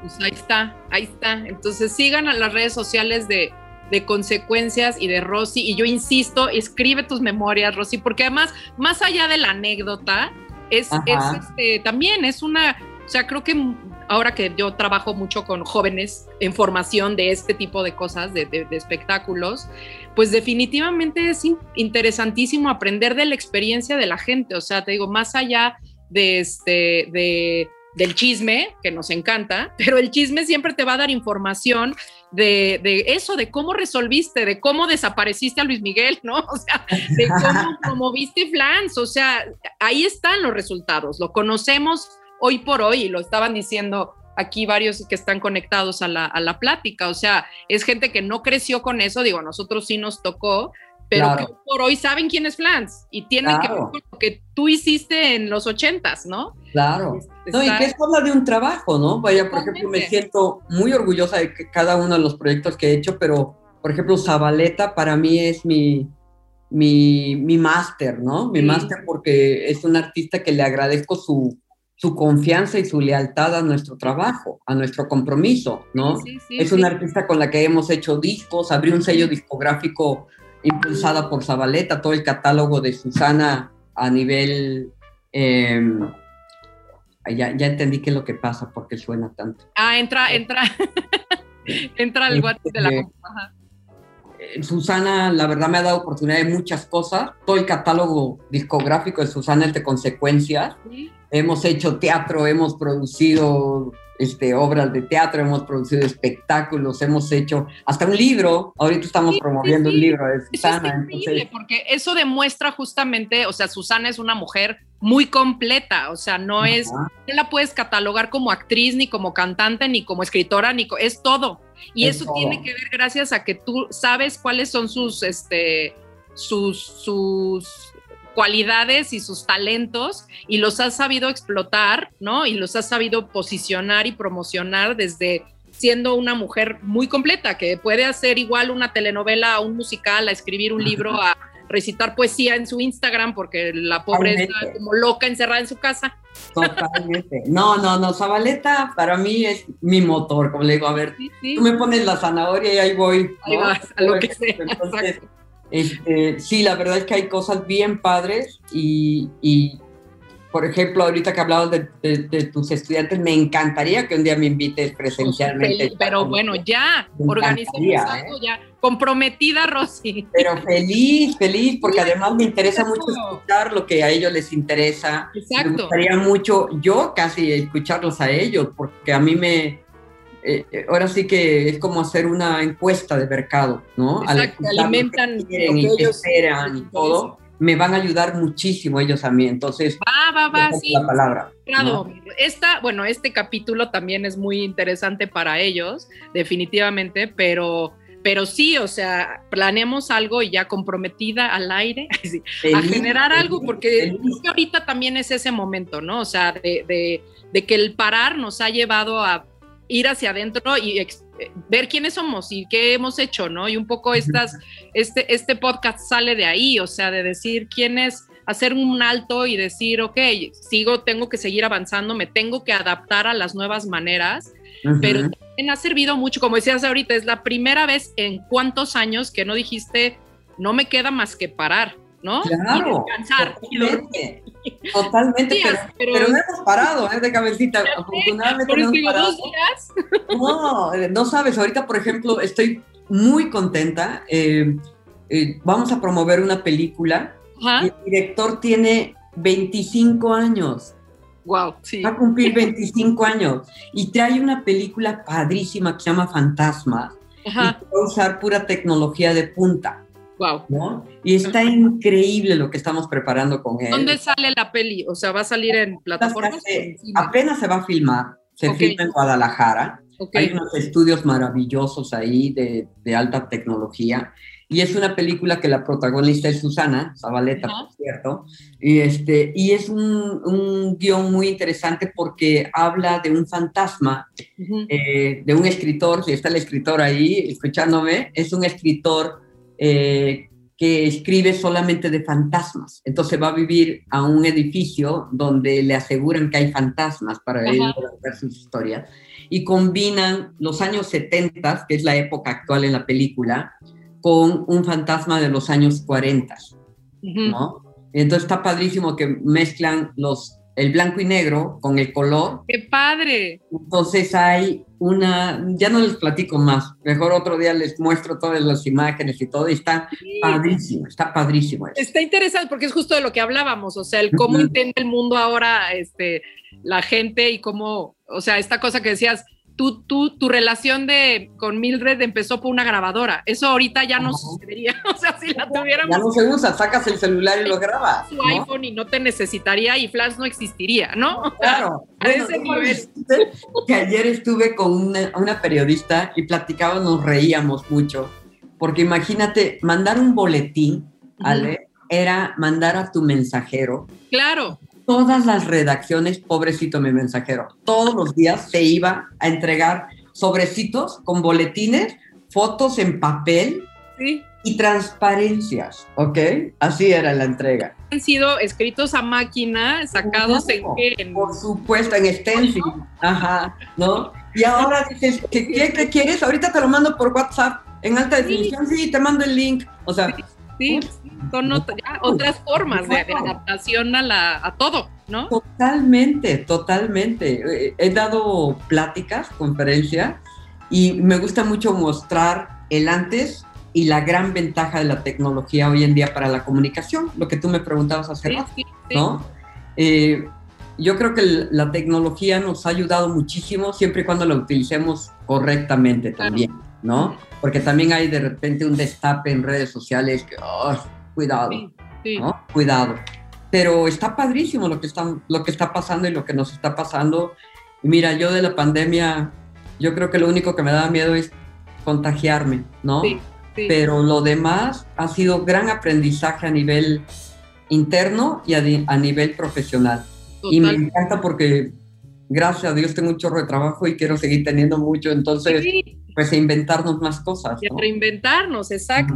Pues ahí está, ahí está. Entonces sigan a las redes sociales de, de consecuencias y de Rosy. Y yo insisto, escribe tus memorias, Rosy, porque además, más allá de la anécdota, es, este, también es una, o sea, creo que ahora que yo trabajo mucho con jóvenes en formación de este tipo de cosas, de, de espectáculos, pues definitivamente es interesantísimo aprender de la experiencia de la gente. O sea, te digo, más allá de este, de del chisme, que nos encanta, pero el chisme siempre te va a dar información de, eso, de cómo resolviste, de cómo desapareciste a Luis Miguel, ¿no? O sea, de cómo promoviste Flans, o sea, ahí están los resultados, lo conocemos hoy por hoy y lo estaban diciendo aquí varios que están conectados a la, a la plática, o sea, es gente que no creció con eso, digo, a nosotros sí nos tocó, pero que por hoy saben quién es Flans y tienen que ver con lo que tú hiciste en los ochentas, ¿no?
Claro. No, y que es habla de un trabajo, ¿no? Vaya, por ejemplo, me siento muy orgullosa de que cada uno de los proyectos que he hecho, pero, por ejemplo, Zabaleta para mí es mi, mi, mi máster, ¿no? Mi máster porque es un artista que le agradezco su, su confianza y su lealtad a nuestro trabajo, a nuestro compromiso, ¿no? es un artista con la que hemos hecho discos, abrí un sello discográfico impulsada por Zabaleta, todo el catálogo de Susana a nivel... Em, ya, ya entendí qué es lo que pasa, porque suena tanto.
Ah, entra, entra, entra el WhatsApp de la
este, eh, Susana, la verdad, me ha dado oportunidad de muchas cosas. Todo el catálogo discográfico de Susana es de consecuencias. Hemos hecho teatro, hemos producido este, obras de teatro, hemos producido espectáculos, hemos hecho hasta un libro. Ahorita estamos promoviendo un libro de Susana.
Eso es porque eso demuestra justamente, o sea, Susana es una mujer muy completa, o sea, no es, no la puedes catalogar como actriz, ni como cantante, ni como escritora, ni es todo. Y eso tiene que ver gracias a que tú sabes cuáles son sus, este, sus, sus cualidades y sus talentos y los has sabido explotar, ¿no? Y los has sabido posicionar y promocionar desde siendo una mujer muy completa, que puede hacer igual una telenovela, a un musical, a escribir un libro, a recitar poesía en su Instagram, porque la pobre está como loca encerrada en su casa.
Totalmente. No, no, no, Zabaleta para mí es mi motor, como le digo, a ver, tú me pones la zanahoria y ahí voy.
Ahí vas, a lo que sea.
Este, sí, la verdad es que hay cosas bien padres y, por ejemplo, ahorita que hablabas de, tus estudiantes, me encantaría que un día me invites presencialmente.
Pero bueno, ya, organizamos ¿eh? algo ya. Comprometida, Rosy.
Pero feliz, feliz, porque además me interesa mucho escuchar lo que a ellos les interesa.
Exacto.
Me gustaría mucho yo casi escucharlos a ellos, porque a mí me, eh, eh, ahora sí que es como hacer una encuesta de mercado, ¿no?
Exacto, alimentan
lo que y esperan y todo, me van a ayudar muchísimo ellos a mí, entonces...
Va, va, va, sí.
La palabra.
Claro, esta, bueno, este capítulo también es muy interesante para ellos, definitivamente, pero... Pero sí, o sea, planeamos algo y ya comprometida al aire a generar algo, porque ahorita también es ese momento, ¿no? O sea, de, de que el parar nos ha llevado a ir hacia adentro y ver quiénes somos y qué hemos hecho, ¿no? Y un poco estas, este, este podcast sale de ahí, o sea, de decir quién es, hacer un alto y decir, ok, sigo, tengo que seguir avanzando, me tengo que adaptar a las nuevas maneras, pero también ha servido mucho, como decías ahorita, es la primera vez en cuántos años que no dijiste, no me queda más que parar, ¿no?
Claro. Y descansar. Totalmente, pero, no hemos parado, ¿eh? De cabecita. Afortunadamente no hemos parado. No, eh, no sabes, ahorita, por ejemplo, estoy muy contenta. Eh, eh, vamos a promover una película. el director tiene 25 años.
Wow, sí.
Va a cumplir 25 años. Y trae una película padrísima que se llama Fantasmas. Y va a usar pura tecnología de punta.
Wow.
Y está increíble lo que estamos preparando con él.
¿Dónde sale la peli? O sea, ¿va a salir en plataformas?
apenas se va a filmar. Se filma en Guadalajara. Hay unos estudios maravillosos ahí de, de, alta tecnología. Y es una película que la protagonista es Susana Zabaleta, por cierto. Y, este, y es un, un, guion muy interesante porque habla de un fantasma, eh, de un escritor, si está el escritor ahí escuchándome, es un escritor eh, que escribe solamente de fantasmas. Entonces va a vivir a un edificio donde le aseguran que hay fantasmas para él ver sus historias. Y combinan los años 70, que es la época actual en la película, con un fantasma de los años 40. ¿no? Entonces está padrísimo que mezclan los el blanco y negro con el color.
¡Qué padre!
Entonces hay una, ya no les platico más, mejor otro día les muestro todas las imágenes y todo, y está padrísimo, está padrísimo.
Está interesante porque es justo de lo que hablábamos, o sea, el cómo entiende el mundo ahora este, la gente y cómo, o sea, esta cosa que decías, tú, tu relación de, con Mildred empezó por una grabadora. Eso ahorita ya no sucedería. O sea, si la tuviéramos.
Ya no se usa, sacas el celular y lo grabas.
Tu iPhone y no te necesitaría y Flash no existiría, ¿no?
claro.
A ese nivel.
Que ayer estuve con una, una periodista y platicábamos, nos reíamos mucho. Porque imagínate, mandar un boletín, Ale, era mandar a tu mensajero.
Claro
todas las redacciones, pobrecito mi mensajero, todos los días se iba a entregar sobrecitos con boletines, fotos en papel y transparencias, ¿ok? Así era la entrega.
Han sido escritos a máquina, sacados en,
Por supuesto, en stencil, ajá, ¿no? Y ahora dices, ¿qué, quieres? Ahorita te lo mando por WhatsApp en alta definición, sí, te mando el link, o sea...
Sí, son otras formas de, adaptación a, la, a todo, ¿no?
Totalmente, totalmente. He dado pláticas, conferencias, y me gusta mucho mostrar el antes y la gran ventaja de la tecnología hoy en día para la comunicación, lo que tú me preguntabas hace rato, ¿no? Eh, yo creo que la tecnología nos ha ayudado muchísimo siempre y cuando la utilicemos correctamente también, ¿no? Porque también hay de repente un destape en redes sociales que, oh, cuidado, ¿no? Cuidado. Pero está padrísimo lo que está, lo que está pasando y lo que nos está pasando. mira, yo de la pandemia, yo creo que lo único que me daba miedo es contagiarme, ¿no? Sí, Pero lo demás ha sido gran aprendizaje a nivel interno y a, a nivel profesional. Y me encanta porque, gracias a Dios, tengo un chorro de trabajo y quiero seguir teniendo mucho, entonces, pues inventarnos más cosas.
Y reinventarnos, exacto.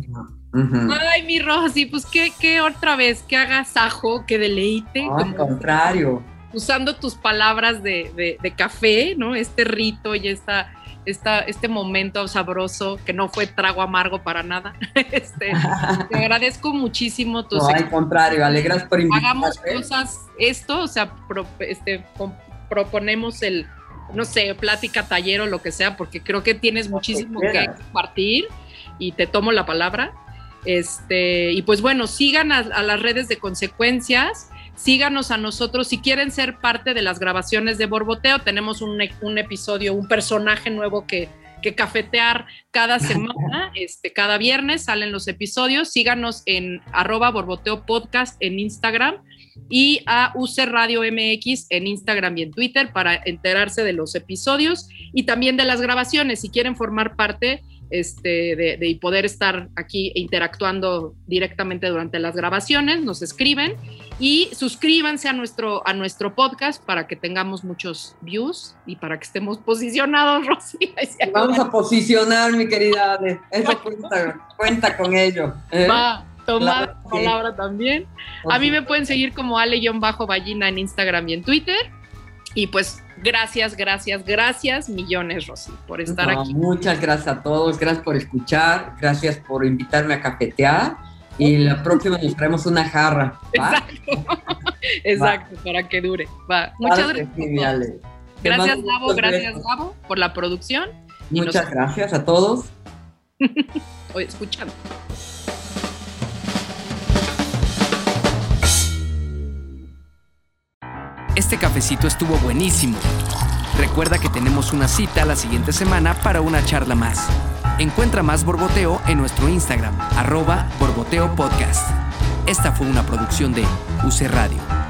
Ay, mi Rosy, pues qué, qué otra vez, que agasajo, que deleite.
al contrario.
Usando tus palabras de, de, de, café, ¿no? Este rito y esta esta, este momento sabroso que no fue trago amargo para nada. Este, te agradezco muchísimo
tus. No, al contrario, alegras por invitarme.
Hagamos cosas, esto, o sea, este, proponemos el, no sé, plática, taller o lo que sea, porque creo que tienes muchísimo que compartir y te tomo la palabra. Este, y pues bueno, sigan a, a las redes de consecuencias síganos a nosotros. Si quieren ser parte de las grabaciones de Borboteo, tenemos un, episodio, un personaje nuevo que, que cafetear cada semana, este, cada viernes salen los episodios. Síganos en arroba borboteo podcast en Instagram y a UC Radio MX en Instagram y en Twitter para enterarse de los episodios y también de las grabaciones. Si quieren formar parte este, de, de poder estar aquí interactuando directamente durante las grabaciones, nos escriben y suscríbanse a nuestro, a nuestro podcast para que tengamos muchos views y para que estemos posicionados, Rosy.
Vamos a posicionar, mi querida Ale. Eso cuenta, con ello.
¿eh? Va, tomar la palabra también. A mí me pueden seguir como Ale-Ballina en Instagram y en Twitter. Y pues gracias, gracias, gracias millones, Rosy, por estar aquí.
Muchas gracias a todos, gracias por escuchar, gracias por invitarme a cafetear y la próxima nos traemos una jarra.
Exacto, exacto, para que dure. Va. Muchas gracias. Gracias, Gabo, gracias, Gabo, por la producción.
Muchas gracias a todos.
Escuchando.
Este cafecito estuvo buenísimo. Recuerda que tenemos una cita la siguiente semana para una charla más. Encuentra más Borboteo en nuestro Instagram, arroba Borboteo Podcast. Esta fue una producción de UC Radio.